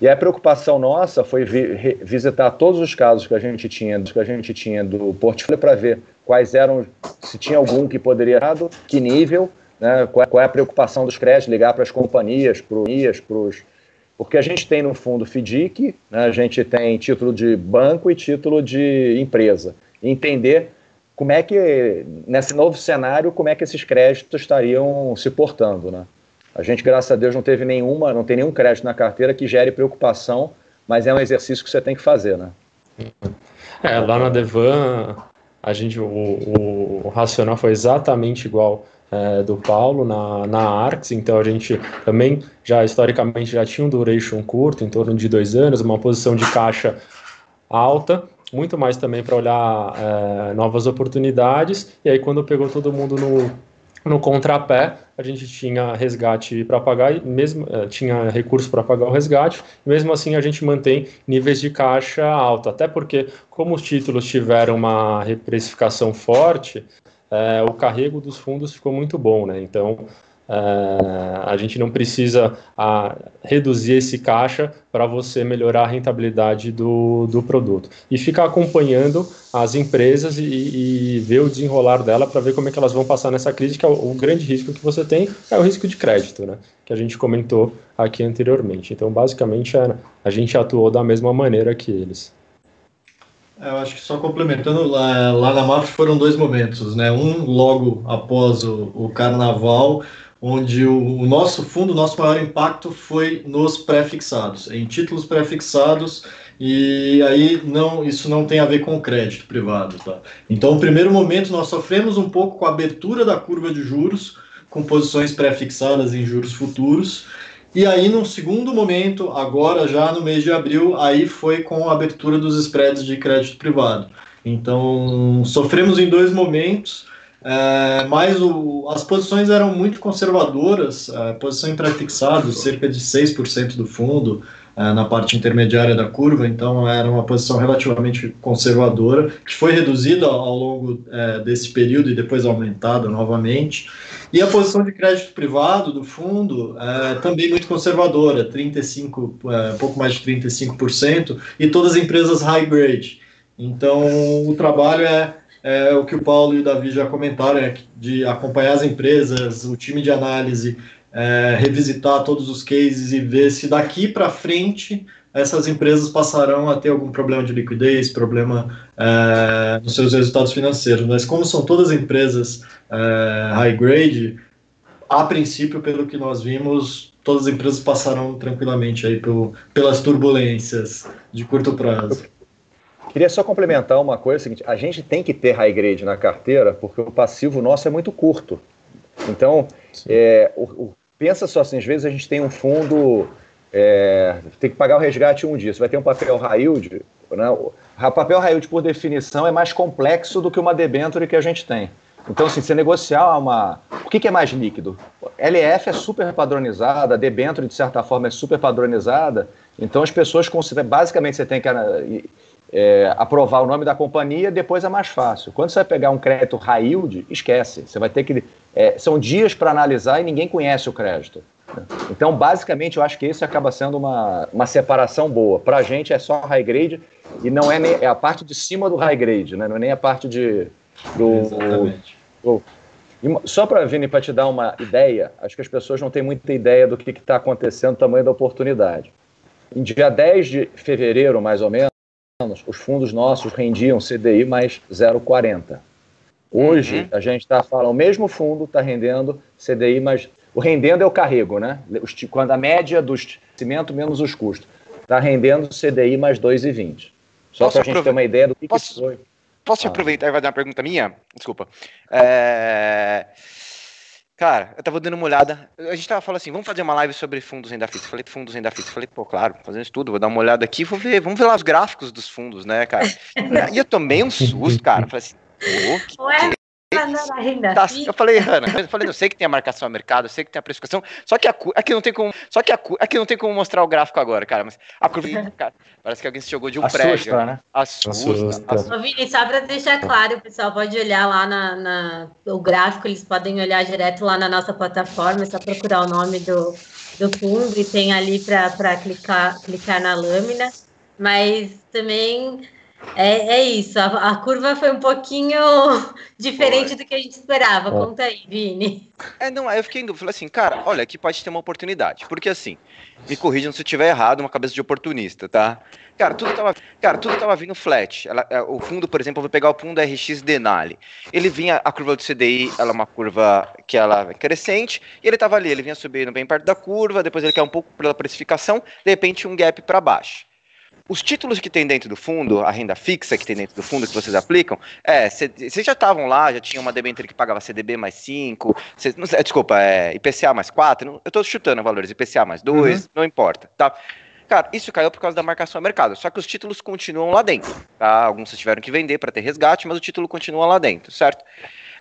E a preocupação nossa foi vi visitar todos os casos que a gente tinha, que a gente tinha do portfólio para ver quais eram, se tinha algum que poderia que nível, né? qual é a preocupação dos créditos, ligar para as companhias, para os porque a gente tem no fundo FDIC, né? a gente tem título de banco e título de empresa. entender como é que, nesse novo cenário, como é que esses créditos estariam se portando, né? A gente, graças a Deus, não teve nenhuma, não tem nenhum crédito na carteira que gere preocupação, mas é um exercício que você tem que fazer, né? É, lá na Devan, a gente, o, o, o racional foi exatamente igual é, do Paulo na, na Arx, então a gente também já historicamente já tinha um duration curto, em torno de dois anos, uma posição de caixa alta, muito mais também para olhar é, novas oportunidades. E aí, quando pegou todo mundo no, no contrapé, a gente tinha resgate para pagar, mesmo é, tinha recurso para pagar o resgate, mesmo assim a gente mantém níveis de caixa alto, até porque, como os títulos tiveram uma reprecificação forte, é, o carrego dos fundos ficou muito bom, né? Então, Uh, a gente não precisa uh, reduzir esse caixa para você melhorar a rentabilidade do, do produto. E ficar acompanhando as empresas e, e ver o desenrolar dela para ver como é que elas vão passar nessa crise, que é o, o, grande risco que você tem, é o risco de crédito, né? Que a gente comentou aqui anteriormente. Então, basicamente, a, a gente atuou da mesma maneira que eles. Eu acho que só complementando, lá, lá na MAF foram dois momentos, né? Um logo após o, o carnaval, onde o, o, nosso fundo, nosso maior impacto foi nos pré-fixados, em títulos pré-fixados, e aí não, isso não tem a ver com crédito privado, tá? Então, no primeiro momento, nós sofremos um pouco com a abertura da curva de juros, com posições pré-fixadas em juros futuros, e aí, no segundo momento, agora já no mês de abril, aí foi com a abertura dos spreads de crédito privado. Então, sofremos em dois momentos, é, mas o, as posições eram muito conservadoras, a posição em pré-fixado, cerca de 6% do fundo, é, na parte intermediária da curva, então era uma posição relativamente conservadora, que foi reduzida ao longo é, desse período e depois aumentada novamente. E a posição de crédito privado do fundo é também muito conservadora, 35, é, pouco mais de 35%, e todas as empresas high grade. Então o trabalho é é o que o Paulo e o Davi já comentaram, é de acompanhar as empresas, o time de análise, é, revisitar todos os cases e ver se daqui para frente essas empresas passarão a ter algum problema de liquidez, problema é, nos seus resultados financeiros. Mas como são todas empresas é, high grade, a princípio, pelo que nós vimos, todas as empresas passaram tranquilamente aí pelo, pelas turbulências de curto prazo. Queria só complementar uma coisa, é seguinte, a gente tem que ter high grade na carteira porque o passivo nosso é muito curto. Então, é, o, o, pensa só assim, às vezes a gente tem um fundo, é, tem que pagar o resgate um dia, você vai ter um papel yield, né? o papel yield por definição é mais complexo do que uma debenture que a gente tem. Então, assim, você negociar uma. O que, que, é mais líquido? LF é super padronizada, a debenture, de certa forma, é super padronizada. Então, as pessoas consideram. Basicamente, você tem que é, aprovar o nome da companhia, depois é mais fácil. Quando você vai pegar um crédito high esquece. Você vai ter que. É, são dias para analisar e ninguém conhece o crédito. Então, basicamente, eu acho que esse acaba sendo uma, uma separação boa. Para a gente é só high grade e não é, nem, é a parte de cima do high grade, né? não é nem a parte de, do. Exatamente. Do, só para, Vini, para te dar uma ideia, acho que as pessoas não têm muita ideia do que está acontecendo, tamanho da oportunidade. Em dia 10 de fevereiro, mais ou menos, os fundos nossos rendiam CDI mais 0,40. Hoje, uhum. a gente está falando, o mesmo fundo está rendendo CDI mais. O rendendo é o carrego, né? Quando a média do cimento menos os custos. Está rendendo CDI mais 2,20. Só para a gente ter uma ideia do que, posso, que foi. Posso ah. aproveitar e vai dar uma pergunta minha? Desculpa. É... Cara, eu tava dando uma olhada. A gente tava falando assim, vamos fazer uma live sobre fundos renda fixa. Falei fundos renda fixa. Falei, pô, claro, fazendo estudo, vou dar uma olhada aqui, vou ver, vamos ver lá os gráficos dos fundos, né, cara? *laughs* e eu tomei um susto, cara. Falei assim, pô, que, Ué? Tá, eu falei, Ana, eu falei, eu sei que tem a marcação a mercado, eu sei que tem a precificação, só que a, aqui não tem como, só que a, aqui não tem como mostrar o gráfico agora, cara, mas a curva, *laughs* cara, parece que alguém se jogou de um assusta, prédio. Né? Assusta, assusta. assusta. Ô, Vini, só para deixar claro, o pessoal pode olhar lá na, na, o gráfico, eles podem olhar direto lá na nossa plataforma, é só procurar o nome do, do fundo e tem ali para clicar, clicar na lâmina, mas também é, é isso, a, a, curva foi um pouquinho *laughs* diferente foi. do que a gente esperava. Conta aí, Vini. É, não, aí eu fiquei em dúvida, falei assim, cara, olha, aqui pode ter uma oportunidade. Porque assim, me corrijam se eu estiver errado, uma cabeça de oportunista, tá? Cara, tudo tava, cara, tudo tava vindo flat. Ela, é, o fundo, por exemplo, eu vou pegar o fundo RX Denali. Ele vinha, a curva do CDI, ela é uma curva que ela é crescente, e ele tava ali, ele vinha subindo bem perto da curva, depois ele caiu um pouco pela precificação, de repente um gap para baixo. Os títulos que tem dentro do fundo, a renda fixa que tem dentro do fundo que vocês aplicam, é, vocês já estavam lá, já tinha uma debênture que pagava CDB mais 5, cês, não, desculpa, é, IPCA mais 4, não, eu estou chutando valores, IPCA mais 2, uhum. não importa, tá? Cara, isso caiu por causa da marcação a mercado. Só que os títulos continuam lá dentro. Tá? Alguns vocês tiveram que vender para ter resgate, mas o título continua lá dentro, certo?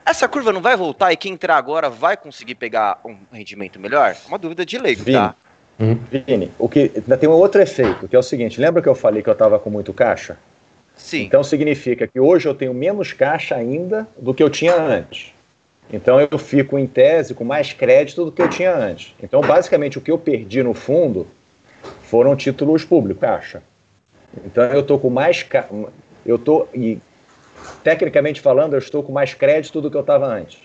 Essa curva não vai voltar e quem entrar agora vai conseguir pegar um rendimento melhor? É uma dúvida de leigo, tá? Uhum. Vini, o que ainda tem um outro efeito, que é o seguinte: lembra que eu falei que eu estava com muito caixa? Sim. Então significa que hoje eu tenho menos caixa ainda do que eu tinha antes. Então eu fico em tese com mais crédito do que eu tinha antes. Então basicamente o que eu perdi no fundo foram títulos públicos, caixa. Então eu estou com mais ca... eu tô e tecnicamente falando eu estou com mais crédito do que eu estava antes,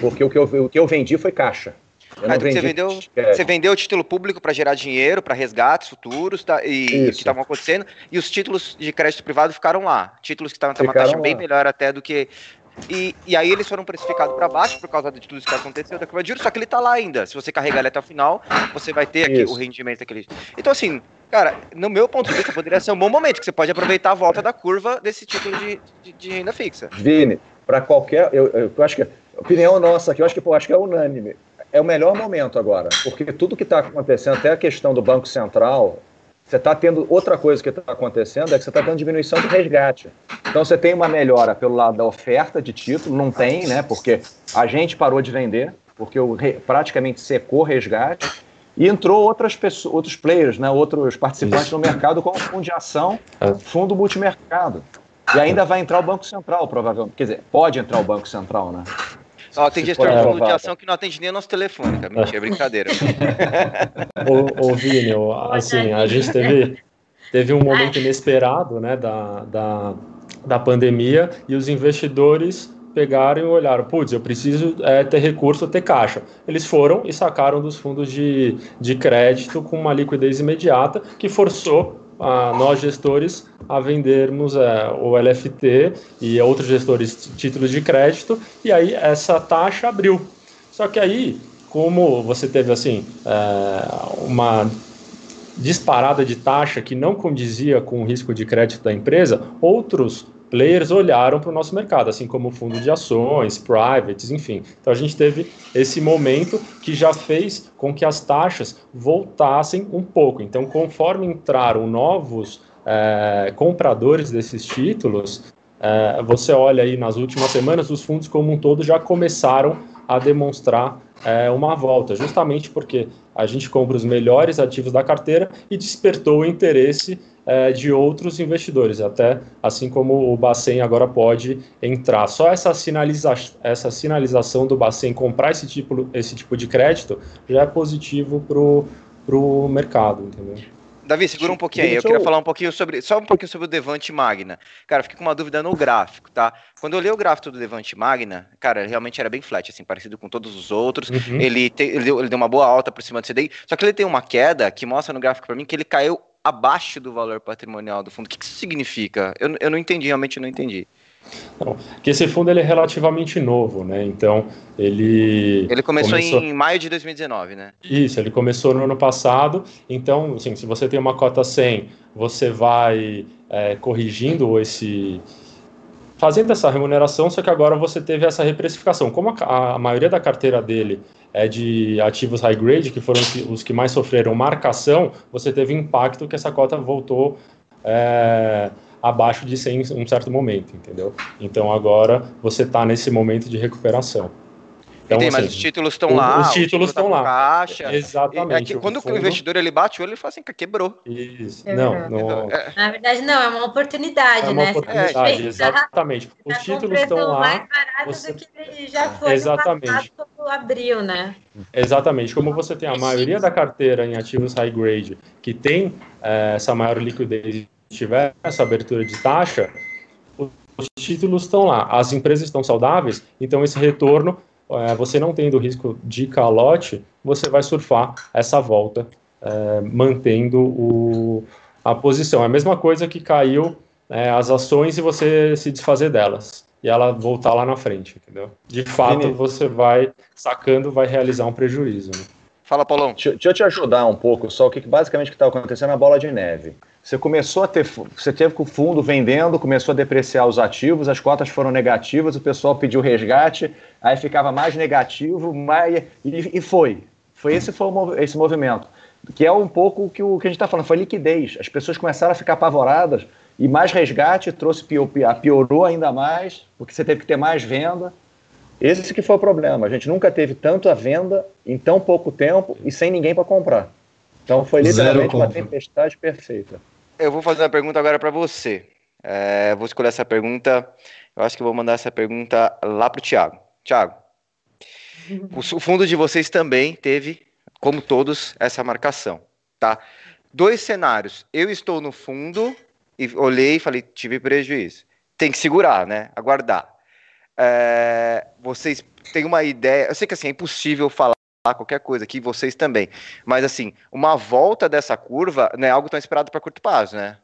porque o que eu, o que eu vendi foi caixa. Ah, você, vendeu, você vendeu o título público para gerar dinheiro, para resgates futuros tá, e Isso. que estavam acontecendo, e os títulos de crédito privado ficaram lá. Títulos que estavam com uma taxa lá. bem melhor até do que. E, e aí eles foram precificados para baixo por causa de tudo isso que aconteceu da curva de juros, só que ele está lá ainda. Se você carregar ele até o final, você vai ter aqui Isso. o rendimento daquele. Então, assim, cara, no meu ponto de vista, poderia ser um bom momento, que você pode aproveitar a volta da curva desse título de, de, de renda fixa. Vini, para qualquer. Eu, eu, eu, acho que. Opinião nossa aqui, eu acho que, eu acho que é unânime é o melhor momento agora, porque tudo que está acontecendo, até a questão do Banco Central, você está tendo outra coisa que está acontecendo é que você está tendo diminuição de resgate. Então você tem uma melhora pelo lado da oferta de título, não tem, né? Porque a gente parou de vender, porque o praticamente secou resgate e entrou outras pessoas, outros players, né? Outros participantes Isso. no mercado como fundo de ação, é. fundo multimercado. E ainda vai entrar o Banco Central, provavelmente. Quer dizer, pode entrar o Banco Central, né? Ó, tem gestor de fundo de ação que não atende nem o nosso telefone, cara. Mentira, é brincadeira. *laughs* ô, ô Vini, assim, a gente teve, teve um momento inesperado, né, da, da, da pandemia e os investidores pegaram e olharam, putz, eu preciso é, ter recurso, ter caixa. Eles foram e sacaram dos fundos de, de crédito com uma liquidez imediata que forçou a nós gestores a vendermos é, o LFT e outros gestores títulos de crédito, e aí essa taxa abriu. Só que aí, como você teve assim é, uma disparada de taxa que não condizia com o risco de crédito da empresa, outros players olharam para o nosso mercado, assim como fundo de ações, privates, enfim. Então a gente teve esse momento que já fez com que as taxas voltassem um pouco. Então, conforme entraram novos é, compradores desses títulos, é, você olha aí nas últimas semanas, os fundos como um todo já começaram a demonstrar é, uma volta, justamente porque a gente compra os melhores ativos da carteira e despertou o interesse é, de outros investidores, até assim como o Bacen agora pode entrar. Só essa, sinaliza essa sinalização do Bacen comprar esse tipo, esse tipo de crédito já é positivo para o mercado, entendeu? Davi, segura um pouquinho aí. Eu queria falar um pouquinho sobre, só um pouquinho sobre o Devante Magna. Cara, fiquei com uma dúvida no gráfico, tá? Quando eu li o gráfico do Devante Magna, cara, realmente era bem flat, assim, parecido com todos os outros. Uhum. Ele, te, ele, deu, ele, deu, uma boa alta por cima do CDI, só que ele tem uma queda que mostra no gráfico para mim que ele caiu abaixo do valor patrimonial do fundo. O que, que isso significa? Eu, eu não entendi, realmente não entendi. Não, que esse fundo ele é relativamente novo, né? Então ele. Ele começou, começou, em maio de 2019, né? Isso, ele começou no ano passado. Então, assim, se você tem uma cota 100, você vai é, corrigindo esse. Fazendo essa remuneração, só que agora você teve essa reprecificação. Como a, a maioria da carteira dele é de ativos high grade, que foram os que mais sofreram marcação, você teve impacto que essa cota voltou. É, abaixo de 100 em um certo momento, entendeu? Então agora você está nesse momento de recuperação. Então, Entendi, assim, mas os títulos estão lá. Os títulos estão tá lá. Caixa. Exatamente. É quando o, fundo... o investidor ele bate o olho, ele fala assim, quebrou. Isso. É não, não... É. Na verdade, não, é uma oportunidade, é uma né? oportunidade, é, exatamente. Os títulos estão lá. mais barato você... do que ele já foi exatamente. no passado, abriu, né? Exatamente. Como você tem a maioria da carteira em ativos high grade, que tem é, essa maior liquidez tiver essa abertura de taxa, os títulos estão lá, as empresas estão saudáveis, então esse retorno, é, você não tendo risco de calote, você vai surfar essa volta, é, mantendo o, a posição. É a mesma coisa que caiu é, as ações e você se desfazer delas. E ela voltar lá na frente, entendeu? De fato, você vai sacando, vai realizar um prejuízo. Né? Fala, Paulão. Deixa, deixa, eu te ajudar um pouco só o que basicamente está acontecendo na bola de neve. Você começou a ter, você teve com o fundo vendendo, começou a depreciar os ativos, as cotas foram negativas, o pessoal pediu resgate, aí ficava mais negativo, mais, e, e foi. Foi esse foi o, esse movimento, que é um pouco o que, o que a gente está falando, foi liquidez. As pessoas começaram a ficar apavoradas e mais resgate trouxe piorou ainda mais, porque você teve que ter mais venda. Esse que foi o problema. A gente nunca teve tanto a venda em tão pouco tempo e sem ninguém para comprar. Então foi literalmente uma tempestade perfeita. Eu vou fazer uma pergunta agora para você. É, vou escolher essa pergunta. Eu acho que vou mandar essa pergunta lá para Thiago. Thiago, o fundo de vocês também teve, como todos, essa marcação, tá? Dois cenários. Eu estou no fundo e olhei e falei, tive prejuízo. Tem que segurar, né? Aguardar. É, vocês têm uma ideia? Eu sei que assim é impossível falar qualquer coisa aqui, vocês também. Mas assim, uma volta dessa curva não é algo tão esperado para curto prazo, né?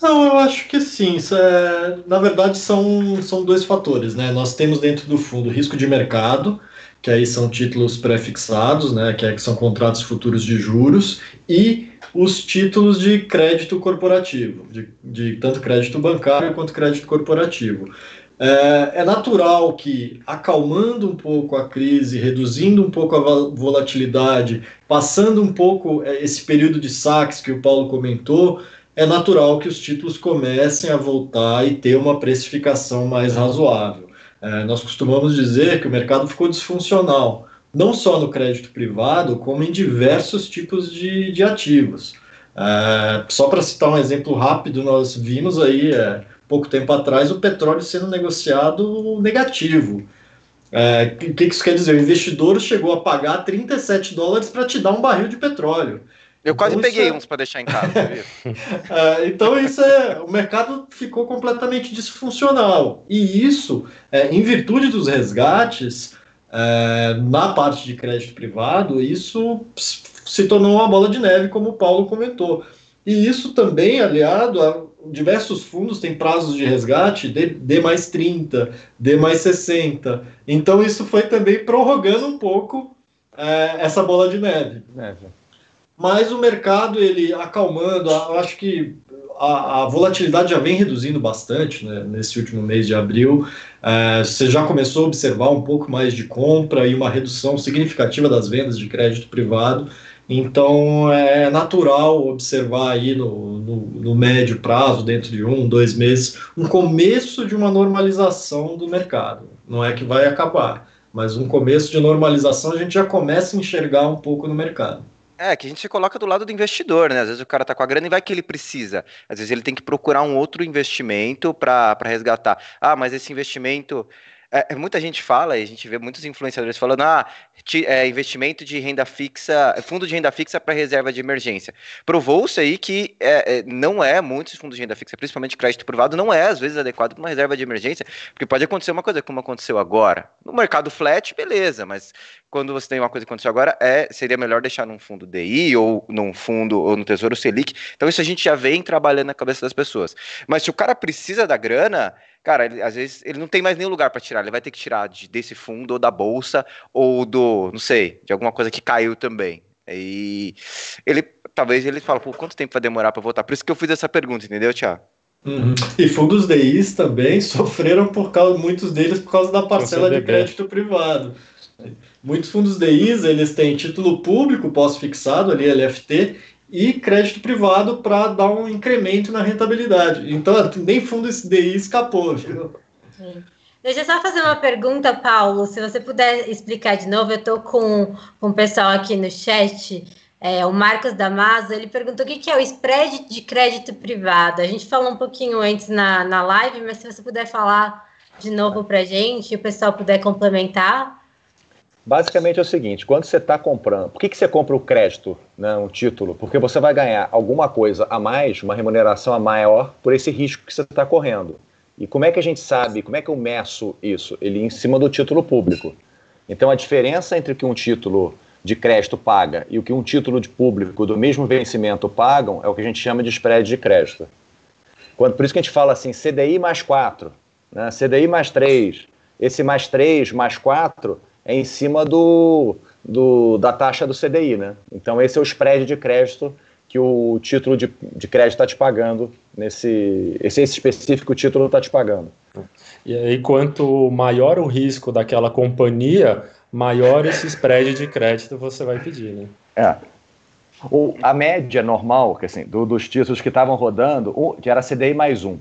Não, eu acho que sim. É, na verdade, são, são dois fatores, né? Nós temos dentro do fundo risco de mercado, que aí são títulos pré-fixados, né? Que, é, que são contratos futuros de juros, e os títulos de crédito corporativo, de, de tanto crédito bancário quanto crédito corporativo. É, é, natural que, acalmando um pouco a crise, reduzindo um pouco a volatilidade, passando um pouco é, esse período de saques que o Paulo comentou, é natural que os títulos comecem a voltar e ter uma precificação mais razoável. É, nós costumamos dizer que o mercado ficou disfuncional, não só no crédito privado, como em diversos tipos de, de ativos. É, só para citar um exemplo rápido, nós vimos aí é, pouco tempo atrás, o petróleo sendo negociado negativo. É, o que isso quer dizer? O investidor chegou a pagar 37 dólares para te dar um barril de petróleo. Eu quase então, peguei é... uns para deixar em casa. *laughs* é, então isso é, o mercado ficou completamente disfuncional e isso, é, em virtude dos resgates é, na parte de crédito privado, isso se tornou uma bola de neve, como o Paulo comentou. E isso também aliado a diversos fundos têm prazos de resgate de, de mais 30, de mais 60. Então isso foi também prorrogando um pouco é, essa bola de neve. neve. Mas o mercado, ele acalmando, eu acho que a, a, volatilidade já vem reduzindo bastante né, nesse último mês de abril. É, você já começou a observar um pouco mais de compra e uma redução significativa das vendas de crédito privado. Então é natural observar aí no, no, no, médio prazo, dentro de um, dois meses, um começo de uma normalização do mercado. Não é que vai acabar, mas um começo de normalização a gente já começa a enxergar um pouco no mercado. É, que a gente se coloca do lado do investidor, né? Às vezes o cara tá com a grana e vai que ele precisa. Às vezes ele tem que procurar um outro investimento para resgatar. Ah, mas esse investimento é, é, muita gente fala, e a gente vê muitos influenciadores falando, ah, é, investimento de renda fixa, fundo de renda fixa para reserva de emergência. Provou-se aí que é, é, não é, muitos fundos de renda fixa, principalmente crédito privado, não é às vezes adequado para uma reserva de emergência, porque pode acontecer uma coisa como aconteceu agora. No mercado flat, beleza, mas quando você tem uma coisa que aconteceu agora, é, seria melhor deixar num fundo DI ou num fundo ou no Tesouro Selic. Então isso a gente já vem trabalhando na cabeça das pessoas. Mas se o cara precisa da grana, cara, ele, às vezes ele não tem mais nenhum lugar para tirar, ele vai ter que tirar de, desse fundo ou da bolsa ou do, não sei, de alguma coisa que caiu também. E ele talvez ele fala, pô, quanto tempo vai demorar para voltar? Por isso que eu fiz essa pergunta, entendeu, Tiago? Uhum. E fundos DIs também sofreram por causa, muitos deles por causa da parcela de crédito privado. Muitos fundos DIs, eles têm título público pós-fixado, ali LFT, e crédito privado para dar um incremento na rentabilidade. Então, nem fundo DI escapou, viu? Deixa eu só fazer uma pergunta, Paulo. Se você puder explicar de novo, eu estou com, com o pessoal aqui no chat. É, o Marcos Damaso, ele perguntou o que, que é o spread de crédito privado. A gente falou um pouquinho antes na, na live, mas se você puder falar de novo para gente e o pessoal puder complementar. Basicamente é o seguinte: quando você está comprando, por que, que você compra o crédito, né, um título? Porque você vai ganhar alguma coisa a mais, uma remuneração a maior por esse risco que você está correndo. E como é que a gente sabe, como é que eu meço isso? Ele em cima do título público. Então a diferença entre o que um título de crédito paga e o que um título de público do mesmo vencimento pagam é o que a gente chama de spread de crédito. Quando, por isso que a gente fala assim, CDI mais 4, né, CDI mais 3, esse mais 3, mais 4 é em cima do, do, da taxa do CDI, né? Então esse é o spread de crédito que o título de, de crédito está te pagando nesse esse, esse específico título está te pagando. E aí quanto maior o risco daquela companhia, maior esse spread de crédito você vai pedir, né? É. O, a média normal, que assim, do, dos títulos que estavam rodando, que era CDI mais um.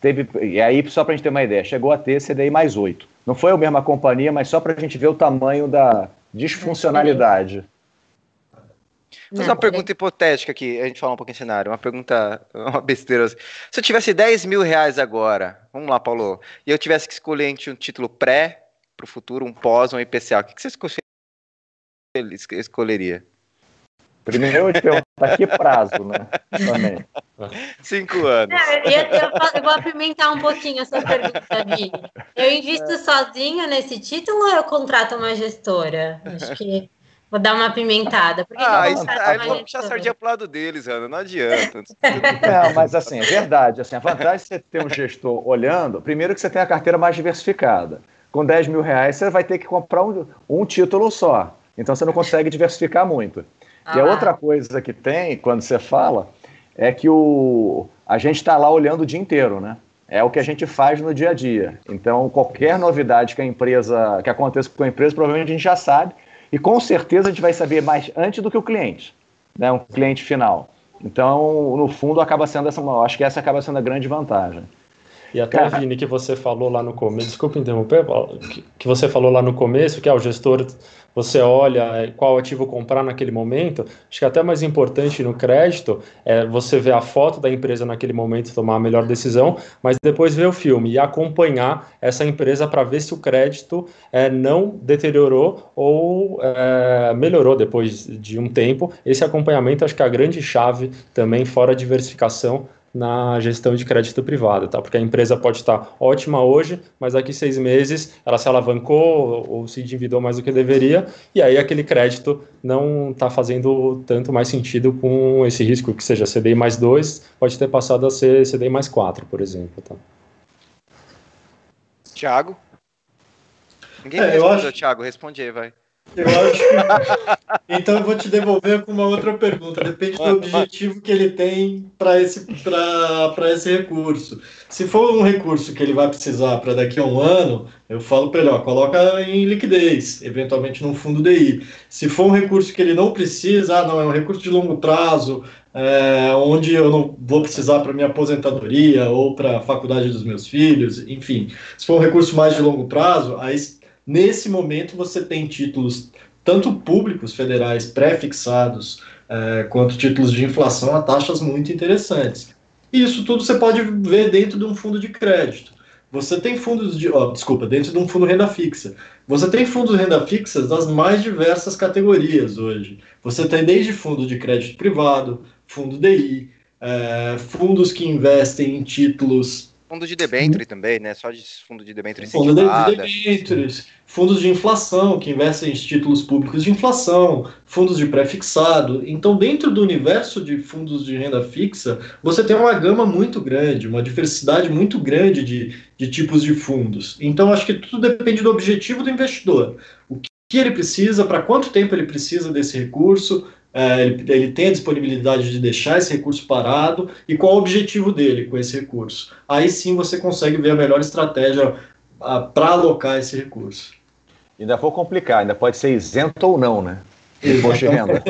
Teve, e aí, só para a gente ter uma ideia, chegou a ter CDI mais 8. Não foi a mesma companhia, mas só para a gente ver o tamanho da disfuncionalidade. Vou fazer uma pergunta hipotética aqui, a gente fala um pouquinho em cenário, uma pergunta, uma besteira. Se eu tivesse 10 mil reais agora, vamos lá, Paulo, e eu tivesse que escolher entre um título pré para o futuro, um pós, um IPCA, o que você escolheria? Primeiro eu te perguntar que prazo, né? Também. Cinco anos. É, eu, eu, eu, vou apimentar um pouquinho essa pergunta, Vini. Eu invisto é. sozinho nesse título ou eu contrato uma gestora? Acho que vou dar uma apimentada. Por que ah, isso, aí vou puxar a sardinha pro lado deles, Ana. Não adianta. É, mas assim, é verdade. Assim, a vantagem de você ter um gestor olhando, primeiro que você tem a carteira mais diversificada. Com 10 mil reais, você vai ter que comprar um, um título só. Então você não consegue diversificar muito. Ah. E a outra coisa que tem, quando você fala, é que o, a gente está lá olhando o dia inteiro, né? É o que a gente faz no dia a dia. Então, qualquer novidade que a empresa, que aconteça com a empresa, provavelmente a gente já sabe. E com certeza a gente vai saber mais antes do que o cliente, né? Um cliente final. Então, no fundo, acaba sendo essa, acho que essa acaba sendo a grande vantagem. E até, Cara, Vini, que você falou lá no começo, desculpa interromper, que você falou lá no começo, que é o gestor você olha é, qual ativo comprar naquele momento, acho que até mais importante no crédito é você ver a foto da empresa naquele momento tomar a melhor decisão, mas depois ver o filme e acompanhar essa empresa para ver se o crédito é, não deteriorou ou é, melhorou depois de um tempo. Esse acompanhamento acho que é a grande chave também, fora a diversificação, na gestão de crédito privado, tá? Porque a empresa pode estar ótima hoje, mas daqui seis meses ela se alavancou ou se endividou mais do que deveria, e aí aquele crédito não está fazendo tanto mais sentido com esse risco, que seja CDI mais 2, pode ter passado a ser CDI mais 4, por exemplo, tá? Tiago? Ninguém é, respondeu, acho... Thiago, responde aí, vai. Eu acho que... Então eu vou te devolver com uma outra pergunta. Depende do objetivo que ele tem para esse, esse recurso. Se for um recurso que ele vai precisar para daqui a um ano, eu falo para ele, ó, coloca em liquidez, eventualmente num fundo DI. Se for um recurso que ele não precisa, ah, não, é um recurso de longo prazo, é, onde eu não vou precisar para minha aposentadoria ou para a faculdade dos meus filhos, enfim. Se for um recurso mais de longo prazo, aí Nesse momento, você tem títulos tanto públicos federais pré-fixados, é, quanto títulos de inflação a taxas muito interessantes. Isso tudo você pode ver dentro de um fundo de crédito. Você tem fundos de. Oh, desculpa, dentro de um fundo renda fixa. Você tem fundos renda fixa das mais diversas categorias hoje. Você tem desde fundo de crédito privado, fundo DI, é, fundos que investem em títulos Fundo de debenture hum. também, né? Só de fundo de debenture Fundo de debentures, fundos de inflação, que investem em títulos públicos de inflação, fundos de pré-fixado. Então, dentro do universo de fundos de renda fixa, você tem uma gama muito grande, uma diversidade muito grande de, de tipos de fundos. Então, acho que tudo depende do objetivo do investidor. O que ele precisa, para quanto tempo ele precisa desse recurso, é, ele, ele, tem a disponibilidade de deixar esse recurso parado e qual o objetivo dele com esse recurso. Aí sim você consegue ver a melhor estratégia para alocar esse recurso. Ainda vou complicar, ainda pode ser isento ou não, né? Imposto de renda.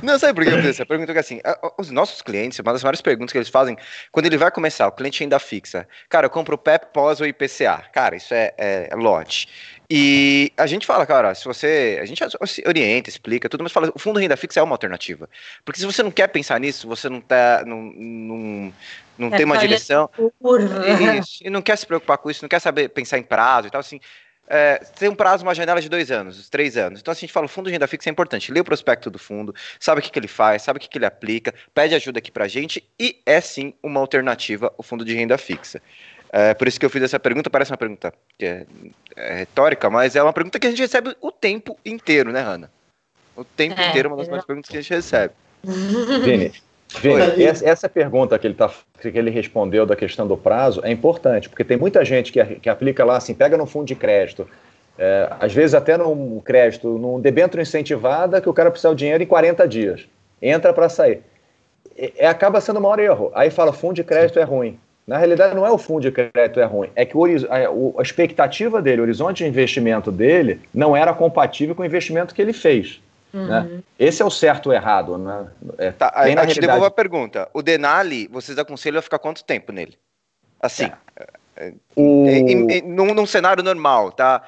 Não, sabe por que eu fiz essa pergunta? Porque assim, os nossos clientes, uma das maiores perguntas que eles fazem, quando ele vai começar, o cliente ainda fixa, cara, eu compro o PEP pós ou IPCA. Cara, isso é, é, é lote. E a gente fala, cara, se você. A gente orienta, explica tudo, mas fala, o fundo renda fixa é uma alternativa. Porque se você não quer pensar nisso, você não tá. Não, não, não é tem uma direção. Isso, e não quer se preocupar com isso, não quer saber pensar em prazo e tal, assim. É, tem um prazo, uma janela de dois anos, três anos. Então, assim, a gente fala, o fundo de renda fixa é importante. Lê o prospecto do fundo, sabe o que, que ele faz, sabe o que, que ele aplica, pede ajuda aqui pra gente e é sim uma alternativa o fundo de renda fixa. É, por isso que eu fiz essa pergunta, parece uma pergunta que é, é, retórica, mas é uma pergunta que a gente recebe o tempo inteiro, né, Hanna? O tempo é, inteiro é uma das maiores perguntas que a gente recebe. Vini, Vini essa, essa, pergunta que ele, tá, que ele respondeu da questão do prazo é importante, porque tem muita gente que, que aplica lá assim, pega no fundo de crédito, é, às vezes até num crédito, num debênture incentivada, que o cara precisa do dinheiro em 40 dias. Entra para sair. É, acaba sendo o maior erro. Aí fala, fundo de crédito é ruim. Na realidade, não é o fundo de crédito é ruim, é que o, a, a, expectativa dele, o horizonte de investimento dele, não era compatível com o investimento que ele fez. Uhum. Né? Esse é o certo ou errado. Né? É, tá, a, realidade... te devolvo a pergunta. O Denali, vocês aconselham a ficar quanto tempo nele? Assim, é. é o... em, em, num, num cenário normal, tá?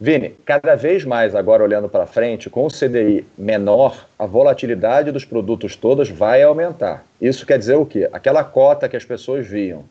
Vini, cada vez mais, agora olhando para frente, com o CDI menor, a volatilidade dos produtos todos vai aumentar. Isso quer dizer o quê? Aquela cota que as pessoas viam,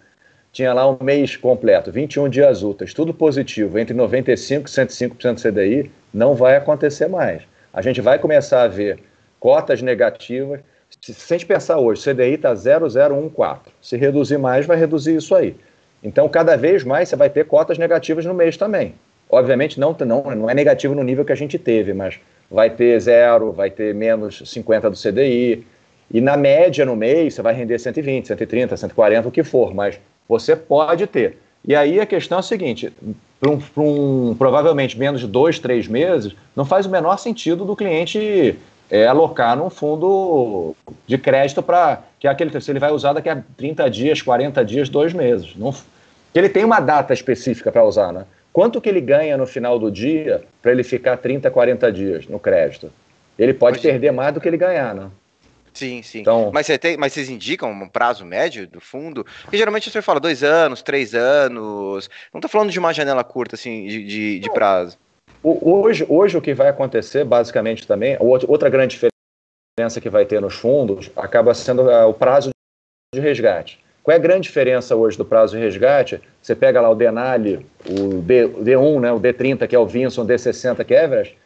tinha lá um mês completo, 21 dias úteis, tudo positivo, entre 95% e 105% CDI, não vai acontecer mais. A gente vai começar a ver cotas negativas. Se, a gente pensar hoje, CDI está 0,014. Se reduzir mais, vai reduzir isso aí. Então, cada vez mais você vai ter cotas negativas no mês também. Obviamente não, não, não é negativo no nível que a gente teve, mas vai ter zero, vai ter menos 50 do CDI. E na média no mês você vai render 120, 130, 140, o que for, mas você pode ter. E aí a questão é a seguinte: para um, um, provavelmente menos de dois, três meses, não faz o menor sentido do cliente é, alocar num fundo de crédito para que é aquele se ele vai usar daqui a 30 dias, 40 dias, dois meses. Não, ele tem uma data específica para usar, né? Quanto que ele ganha no final do dia para ele ficar 30, 40 dias no crédito? Ele pode perder mais do que ele ganhar, né? Sim, sim. Então, mas, você tem, mas vocês indicam um prazo médio do fundo? Porque geralmente você fala dois anos, três anos. Não estou falando de uma janela curta, assim, de, de, de prazo. Hoje, hoje o que vai acontecer, basicamente, também, outra grande diferença que vai ter nos fundos acaba sendo ah, o prazo de resgate. Qual é a grande diferença hoje do prazo de resgate? Você pega lá o Denali, o, D, o D1, né, o D30, que é o Vinson, o D60, que é Everest.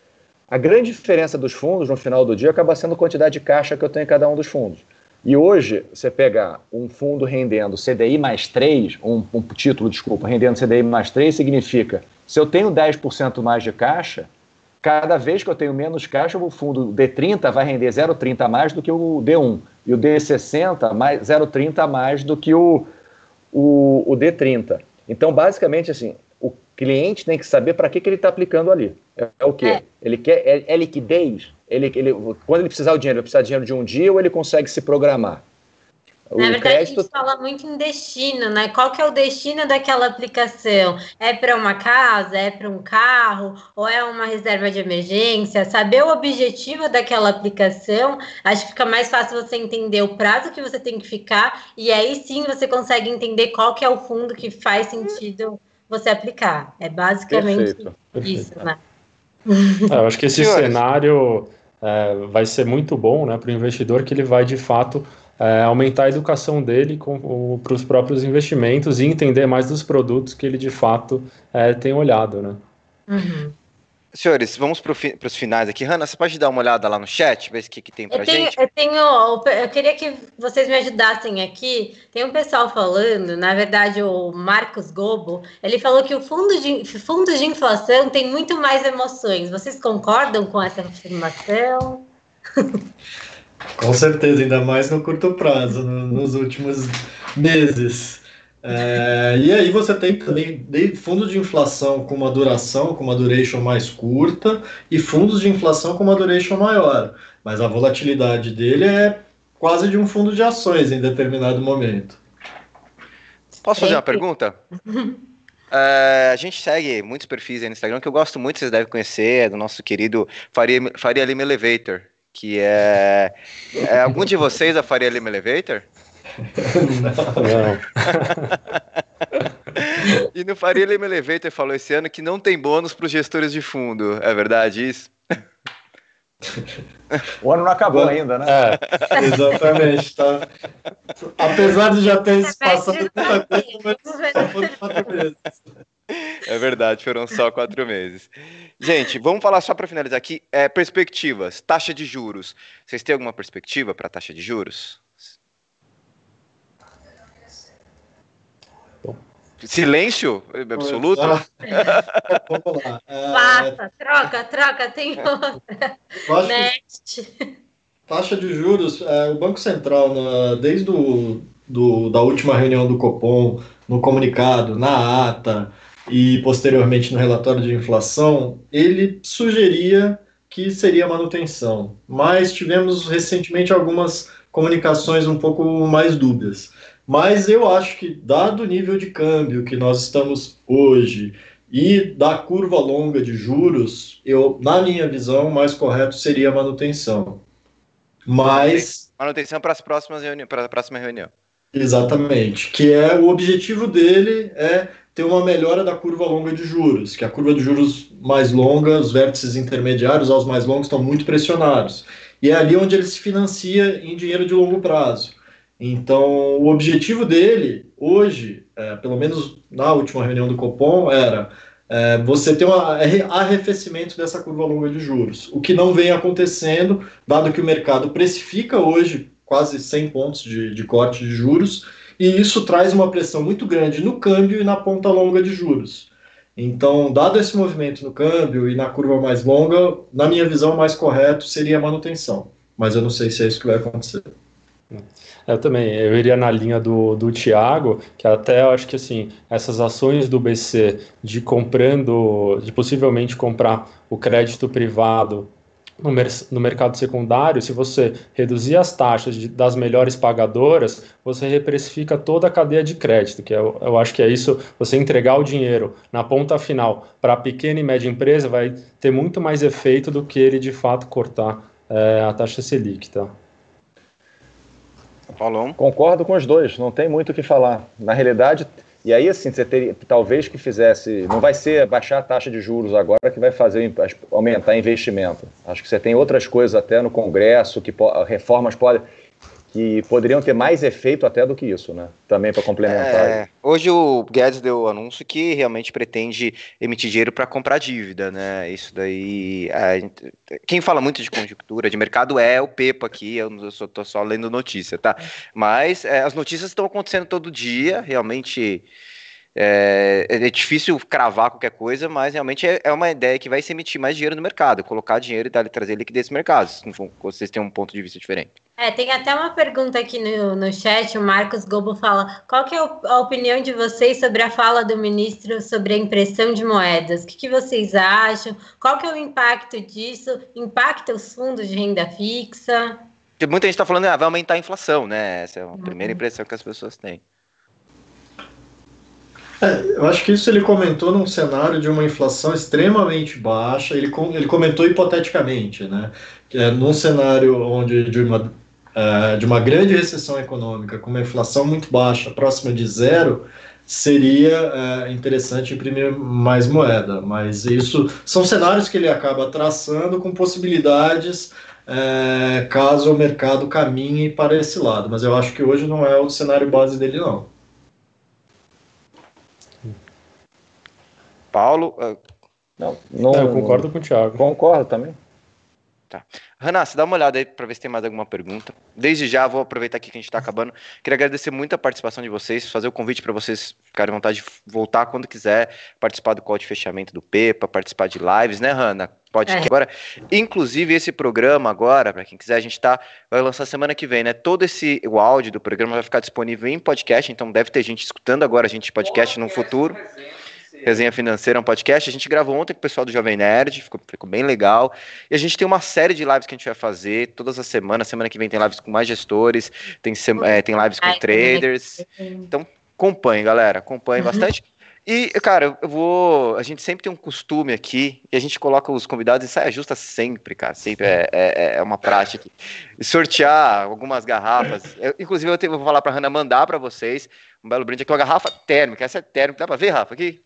A grande diferença dos fundos no final do dia acaba sendo a quantidade de caixa que eu tenho em cada um dos fundos. E hoje, você pegar um fundo rendendo CDI mais 3, um, um título, desculpa, rendendo CDI mais 3, significa, se eu tenho 10% mais de caixa, cada vez que eu tenho menos caixa, o fundo D30 vai render 0,30 a mais do que o D1. E o D60, mais 0,30 a mais do que o, o, o D30. Então, basicamente, assim, o cliente tem que saber para que, que ele está aplicando ali. É, é o quê? É. Ele quer é, é, liquidez? Ele, ele, quando ele precisar do dinheiro, ele precisa de dinheiro de um dia ou ele consegue se programar? Na verdade, crédito... a gente fala muito em destino, né? Qual que é o destino daquela aplicação? É para uma casa, é para um carro, ou é uma reserva de emergência? Saber o objetivo daquela aplicação, acho que fica mais fácil você entender o prazo que você tem que ficar, e aí sim você consegue entender qual que é o fundo que faz sentido você aplicar. É basicamente perfeito, isso, né? É, eu acho que esse cenário é, vai ser muito bom né, para o investidor, que ele vai de fato é, aumentar a educação dele para os próprios investimentos e entender mais dos produtos que ele de fato é, tem olhado, né? Uhum. Senhores, vamos para fi, os finais aqui. Hanna, você pode dar uma olhada lá no chat, ver o que, que tem para gente? Eu tenho, eu queria que vocês me ajudassem aqui. Tem um pessoal falando, na verdade, o Marcos Gobo, ele falou que o fundo de, fundos de inflação tem muito mais emoções. Vocês concordam com essa afirmação? *laughs* Com certeza, ainda mais no curto prazo, no, nos últimos meses. É, e aí você tem também fundos de inflação com uma duração, com uma duration mais curta, e fundos de inflação com uma duration maior. Mas a volatilidade dele é quase de um fundo de ações em determinado momento. Posso fazer uma pergunta? *laughs* É, a gente segue muitos perfis aí no Instagram que eu gosto muito, vocês devem conhecer, é do nosso querido Faria, Faria Lima Elevator que é, é algum de vocês a Faria Lima Elevator? Não. *laughs* e no Faria Lima Elevator falou esse ano que não tem bônus para os gestores de fundo. É verdade isso? O ano não acabou ainda, né? É, exatamente. Tá. Apesar de já ter se passado muita coisa, mas só foram quatro meses. É verdade, foram só quatro meses. Gente, vamos falar só para finalizar aqui. É, perspectivas, taxa de juros. Vocês têm alguma perspectiva para a taxa de juros? Silêncio absoluto? Vamos lá. *laughs* Passa, troca, troca, tem outra. Next. Taxa de juros, é, o Banco Central, na, desde o, do, da última reunião do Copom, no comunicado, na ata, e posteriormente no relatório de inflação, ele sugeria que seria manutenção, mas tivemos recentemente algumas comunicações um pouco mais dúbias. Mas eu acho que, dado o nível de câmbio que nós estamos hoje e da curva longa de juros, eu, na minha visão, o mais correto seria a manutenção. Mas. Manutenção para as próximas reuniões, para a próxima reunião. Exatamente. Que é o objetivo dele é ter uma melhora da curva longa de juros, que a curva de juros mais longa, os vértices intermediários aos mais longos estão muito pressionados. E é ali onde ele se financia em dinheiro de longo prazo. Então, o objetivo dele, hoje, é, pelo menos na última reunião do Copom, era é, você ter um arrefecimento dessa curva longa de juros, o que não vem acontecendo, dado que o mercado precifica hoje quase 100 pontos de, de corte de juros, e isso traz uma pressão muito grande no câmbio e na ponta longa de juros. Então, dado esse movimento no câmbio e na curva mais longa, na minha visão, mais correto seria a manutenção. Mas eu não sei se é isso que vai acontecer. Eu também, eu iria na linha do, do Tiago, que até eu acho que assim, essas ações do BC de comprando, de possivelmente comprar o crédito privado no, mer no, mercado secundário, se você reduzir as taxas de, das melhores pagadoras, você reprecifica toda a cadeia de crédito, que eu, eu acho que é isso, você entregar o dinheiro na ponta final para a pequena e média empresa vai ter muito mais efeito do que ele de fato cortar é, a taxa Selic, tá? Falou. Concordo com os dois, não tem muito o que falar. Na realidade, e aí, assim, você teria, talvez que fizesse. Não vai ser baixar a taxa de juros agora que vai fazer aumentar investimento. Acho que você tem outras coisas até no Congresso, que reformas podem. Que poderiam ter mais efeito até do que isso, né? Também para complementar. É, hoje o Guedes deu o anúncio que realmente pretende emitir dinheiro para comprar dívida, né? Isso daí. É, quem fala muito de conjuntura, de mercado é o Pepa aqui, eu só tô só lendo notícia, tá? Mas é, as notícias estão acontecendo todo dia, realmente. É, é, difícil cravar qualquer coisa, mas realmente é, é, uma ideia que vai se emitir mais dinheiro no mercado, colocar dinheiro e dar, trazer liquidez no mercado, vocês têm um ponto de vista diferente. É, tem até uma pergunta aqui no, no chat, o Marcos Gobo fala, qual que é a opinião de vocês sobre a fala do ministro sobre a impressão de moedas? O que, que vocês acham? Qual que é o impacto disso? Impacta os fundos de renda fixa? Muita gente está falando, ah, vai aumentar a inflação, né? Essa é a uhum. primeira impressão que as pessoas têm. É, eu acho que isso ele comentou num cenário de uma inflação extremamente baixa, ele, ele comentou hipoteticamente, né? É num cenário onde de uma uh, de uma grande recessão econômica com uma inflação muito baixa, próxima de zero, seria uh, interessante imprimir mais moeda. Mas isso são cenários que ele acaba traçando com possibilidades caso o mercado caminhe para esse lado. Mas eu acho que hoje não é o cenário base dele, não. Paulo. Não, não, eu concordo com o Thiago. Concordo também. Tá. Renato, dá uma olhada aí para ver se tem mais alguma pergunta. Desde já, vou aproveitar aqui que a gente está acabando. Queria agradecer muito a participação de vocês, fazer o convite para vocês ficarem à vontade de voltar quando quiser, participar do call de fechamento do PEPA, participar de lives, né, Hanna? Pode é. agora. Inclusive, esse programa agora, para quem quiser, a gente tá, vai lançar semana que vem, né? Todo esse o áudio do programa vai ficar disponível em podcast, então deve ter gente escutando agora a gente podcast no futuro. Resenha Financeira, um podcast. A gente gravou ontem com o pessoal do Jovem Nerd, ficou, ficou, bem legal. E a gente tem uma série de lives que a gente vai fazer todas as semanas. Semana que vem tem lives com mais gestores, tem, é, tem lives com traders. Então, acompanhe, galera. Acompanhe uhum. bastante. E, cara, eu vou. A gente sempre tem um costume aqui, e a gente coloca os convidados e sai justa sempre, cara. Sempre é, é, é uma prática. sortear algumas garrafas. Eu, inclusive, eu, tenho, vou falar pra Hanna mandar para vocês um belo brinde aqui, uma garrafa térmica. Essa é térmica. Dá pra ver, Rafa? Aqui?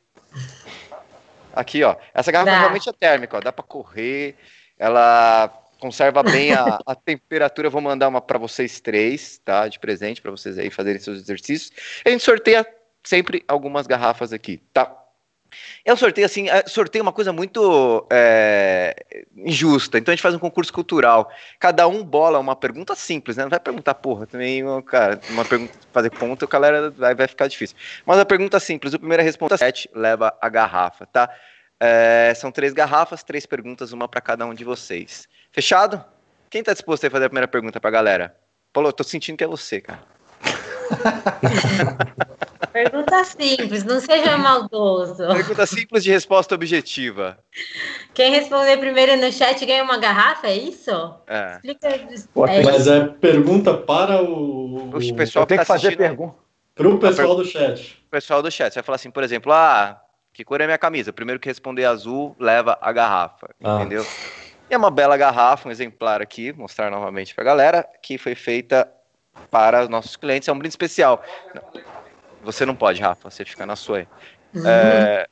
Aqui, ó. Essa garrafa Dá. realmente é térmica, ó. Dá para correr. Ela conserva bem a, a temperatura. Eu vou mandar uma para vocês três, tá? De presente para vocês aí fazerem seus exercícios. A gente sorteia sempre algumas garrafas aqui, tá? Eu sorteio assim, é, sorteio uma coisa muito é, injusta. Então a gente faz um concurso cultural. Cada um bola uma pergunta simples, né? Não vai perguntar, porra, também, cara, uma pergunta fazer ponto, o galera vai, vai ficar difícil. Mas a pergunta simples, o primeiro a responder sete leva a garrafa, tá? É, são três garrafas, três perguntas, uma para cada um de vocês. Fechado? Quem tá disposto a fazer a primeira pergunta pra galera? Paulo, eu tô sentindo que é você, cara. *laughs* Pergunta simples, não seja maldoso. Pergunta simples de resposta objetiva. Quem responder primeiro no chat ganha uma garrafa, é isso? É. Explica. É Mas é pergunta para o. O pessoal tem que, tá fazer pergunta. Para o pessoal do chat. O pessoal do chat. Você vai falar assim, por exemplo, ah, que cor é minha camisa? O primeiro que responder azul leva a garrafa. Ah. Entendeu? E é uma bela garrafa, um exemplar aqui, mostrar novamente para a galera, que foi feita para os nossos clientes. É um brinde especial. Você não pode, Rafa, você fica na sua aí. Uhum. É,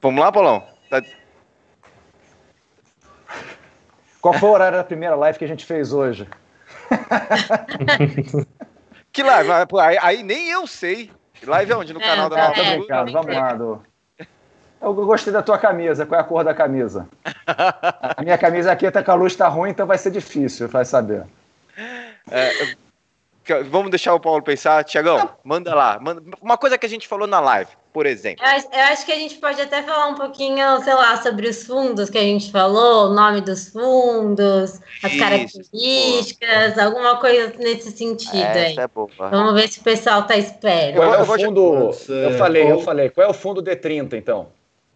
vamos lá, Paulão? Tá... Qual foi o horário da primeira live que a gente fez hoje? *laughs* que live? Aí, aí, nem eu sei. Live é onde? No é, canal da tá, Nova é, Vamos lá, do... Eu gostei da tua camisa. Qual é a cor da camisa? *laughs* a minha camisa aqui tá com a luz tá ruim, então vai ser difícil, vai saber. É, Vamos deixar o Paulo pensar. Tiagão, manda lá. Manda... Uma coisa que a gente falou na live, por exemplo. Eu acho, eu acho, que a gente pode até falar um pouquinho, sei lá, sobre os fundos que a gente falou, o nome dos fundos, as Isso, características, boa. alguma coisa nesse sentido Essa aí. É boa. Vamos ver se o pessoal tá esperto. Qual é o fundo? Eu falei, eu falei. Qual é o fundo D30, então?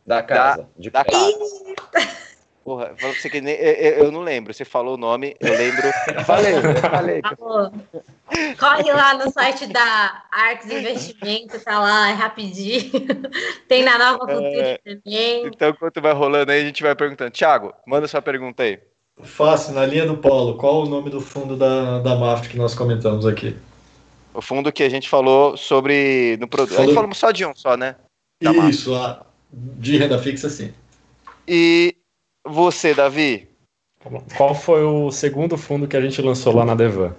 Da casa. Da, de da casa. *laughs* Porra, você que nem, eu, eu, não lembro. Você falou o nome, eu lembro. falei, falei. Corre lá no site da Arcs Investimento, tá lá, é rapidinho. Tem na Nova Cultura é, também. Então, enquanto vai rolando aí, a gente vai perguntando. Tiago, manda sua pergunta aí. Fácil, na linha do Polo, qual o nome do fundo da, da MAF que nós comentamos aqui? O fundo que a gente falou sobre. No produto. Falou... A gente falou só de um só, né? Da Isso, a, de renda fixa, sim. E você, Davi? Qual foi o segundo fundo que a gente lançou lá na Devan?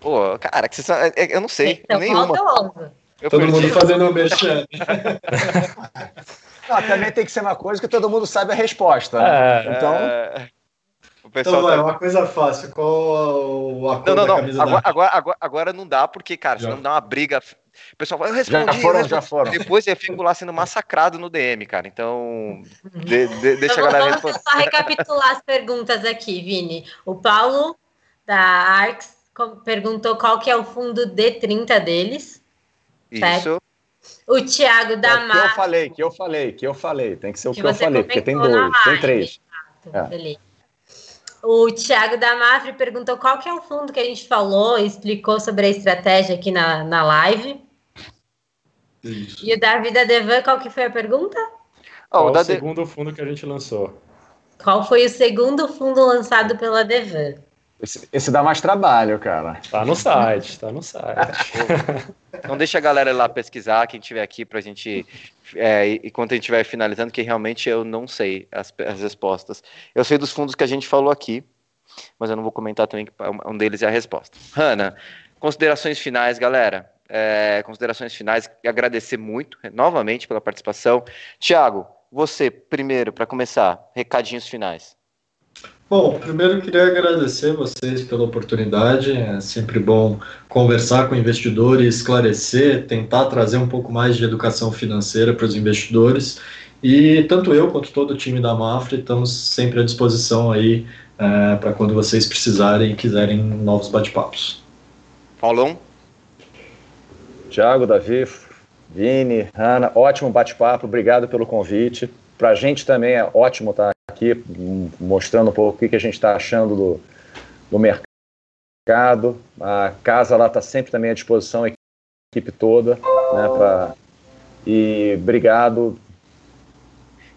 Pô, cara, que vocês, é, é, eu não sei. Então, nenhuma. Eu todo perdi. mundo fazendo o. Não, também tem que ser uma coisa que todo mundo sabe a resposta. Né? É, então. É... O pessoal então, vai, tá... uma coisa fácil. Qual a cor não, não, não. Agora, agora, agora, agora, não dá, porque, cara, senão dá uma briga. O pessoal vai, eu respondi, já foram, respondi. já foram. Depois eu fico lá sendo massacrado no DM, cara. Então, de, de, deixa então, a galera responder. Vamos só recapitular as perguntas aqui, Vini. O Paulo, da Arx, perguntou qual que é o fundo D30 deles. Isso. Certo? O Thiago da é, Que eu falei, que eu falei, que eu falei. Tem que ser o que, que eu falei, porque tem dois, tem três. é. beleza. O Thiago da Mafre perguntou qual que é o fundo que a gente falou e explicou sobre a estratégia aqui na, na live. Isso. E o Davi da Devan, qual que foi a pergunta? Qual oh, o, o segundo fundo que a gente lançou? Qual foi o segundo fundo lançado pela Devan? Esse, esse, dá mais trabalho, cara. Tá no site, tá no site. Não deixa a galera lá pesquisar, quem tiver aqui, pra gente. É, enquanto a gente estiver finalizando, que realmente eu não sei as, as respostas. Eu sei dos fundos que a gente falou aqui, mas eu não vou comentar também que um deles é a resposta. Hanna, considerações finais, galera. É, considerações finais, agradecer muito novamente pela participação. Tiago, você, primeiro, para começar, recadinhos finais. Bom, primeiro eu queria agradecer vocês pela oportunidade. É sempre bom conversar com investidores, esclarecer, tentar trazer um pouco mais de educação financeira para os investidores. E tanto eu quanto todo o time da Mafra estamos sempre à disposição aí é, para quando vocês precisarem e quiserem novos bate-papos. Paulão? Tiago, Davi, Vini, Ana, ótimo bate-papo, obrigado pelo convite. Para a gente também é ótimo estar aqui mostrando um pouco o que a gente está achando do, do mercado. A casa lá está sempre também à disposição, a equipe toda. Né, pra... E obrigado.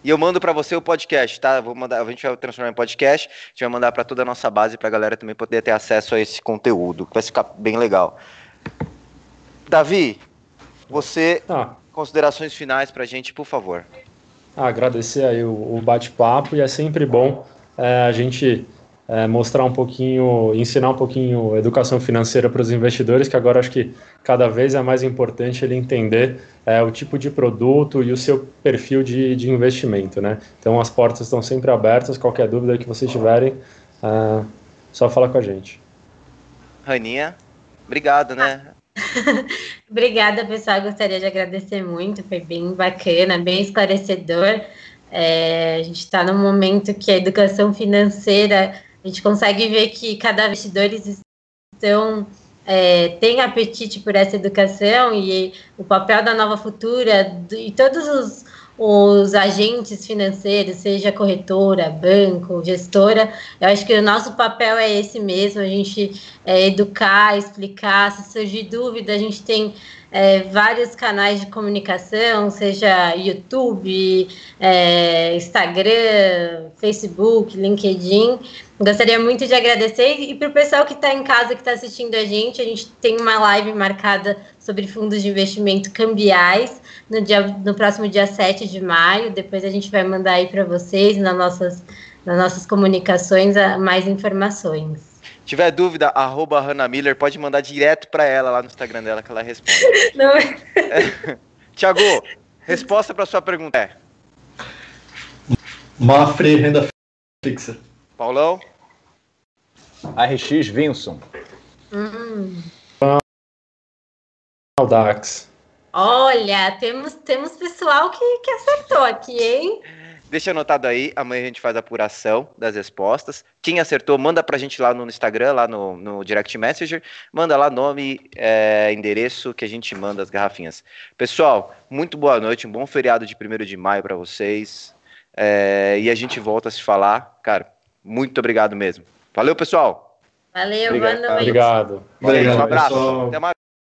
E eu mando para você o podcast, tá? Vou mandar, a gente vai transformar em podcast, a gente vai mandar para toda a nossa base para a galera também poder ter acesso a esse conteúdo, vai ficar bem legal. Davi, você, ah. considerações finais para a gente, por favor. Agradecer aí o, o bate-papo e é sempre bom é, a gente é, mostrar um pouquinho, ensinar um pouquinho educação financeira para os investidores, que agora acho que cada vez é mais importante ele entender é, o tipo de produto e o seu perfil de, de investimento, né? Então as portas estão sempre abertas, qualquer dúvida que vocês tiverem, é, só fala com a gente. Raninha, obrigado, né? *laughs* Obrigada, pessoal. Gostaria de agradecer muito. Foi bem bacana, bem esclarecedor. É, a gente está num momento que a educação financeira, a gente consegue ver que cada investidores estão é, tem apetite por essa educação e o papel da Nova Futura e todos os os agentes financeiros, seja corretora, banco, gestora. Eu acho que o nosso papel é esse mesmo, a gente é, educar, explicar, se surgir dúvida, a gente tem é, vários canais de comunicação, seja YouTube, é, Instagram, Facebook, LinkedIn. Gostaria muito de agradecer e para o pessoal que está em casa, que está assistindo a gente, a gente tem uma live marcada sobre fundos de investimento cambiais no, dia, no próximo dia 7 de maio. Depois a gente vai mandar aí para vocês, nas nossas, nas nossas comunicações, mais informações. Tiver dúvida, arroba Hannah Miller, pode mandar direto para ela lá no Instagram dela que ela responde. *laughs* Não. É. *laughs* Tiago, resposta para sua pergunta é? Mafre renda fixa. Paulão? RX Vinson. Hum. Dax. Olha, temos, temos pessoal que, que acertou aqui, hein? Deixa anotado aí, amanhã a gente faz a apuração das respostas. Quem acertou, manda pra gente lá no Instagram, lá no, no Direct Messenger. Manda lá nome, é, endereço que a gente manda as garrafinhas. Pessoal, muito boa noite, um bom feriado de 1 de maio para vocês. É, e a gente volta a se falar. Cara, muito obrigado mesmo. Valeu, pessoal. Valeu, obrigado. boa noite. Obrigado. obrigado um abraço. Pessoal. Até mais.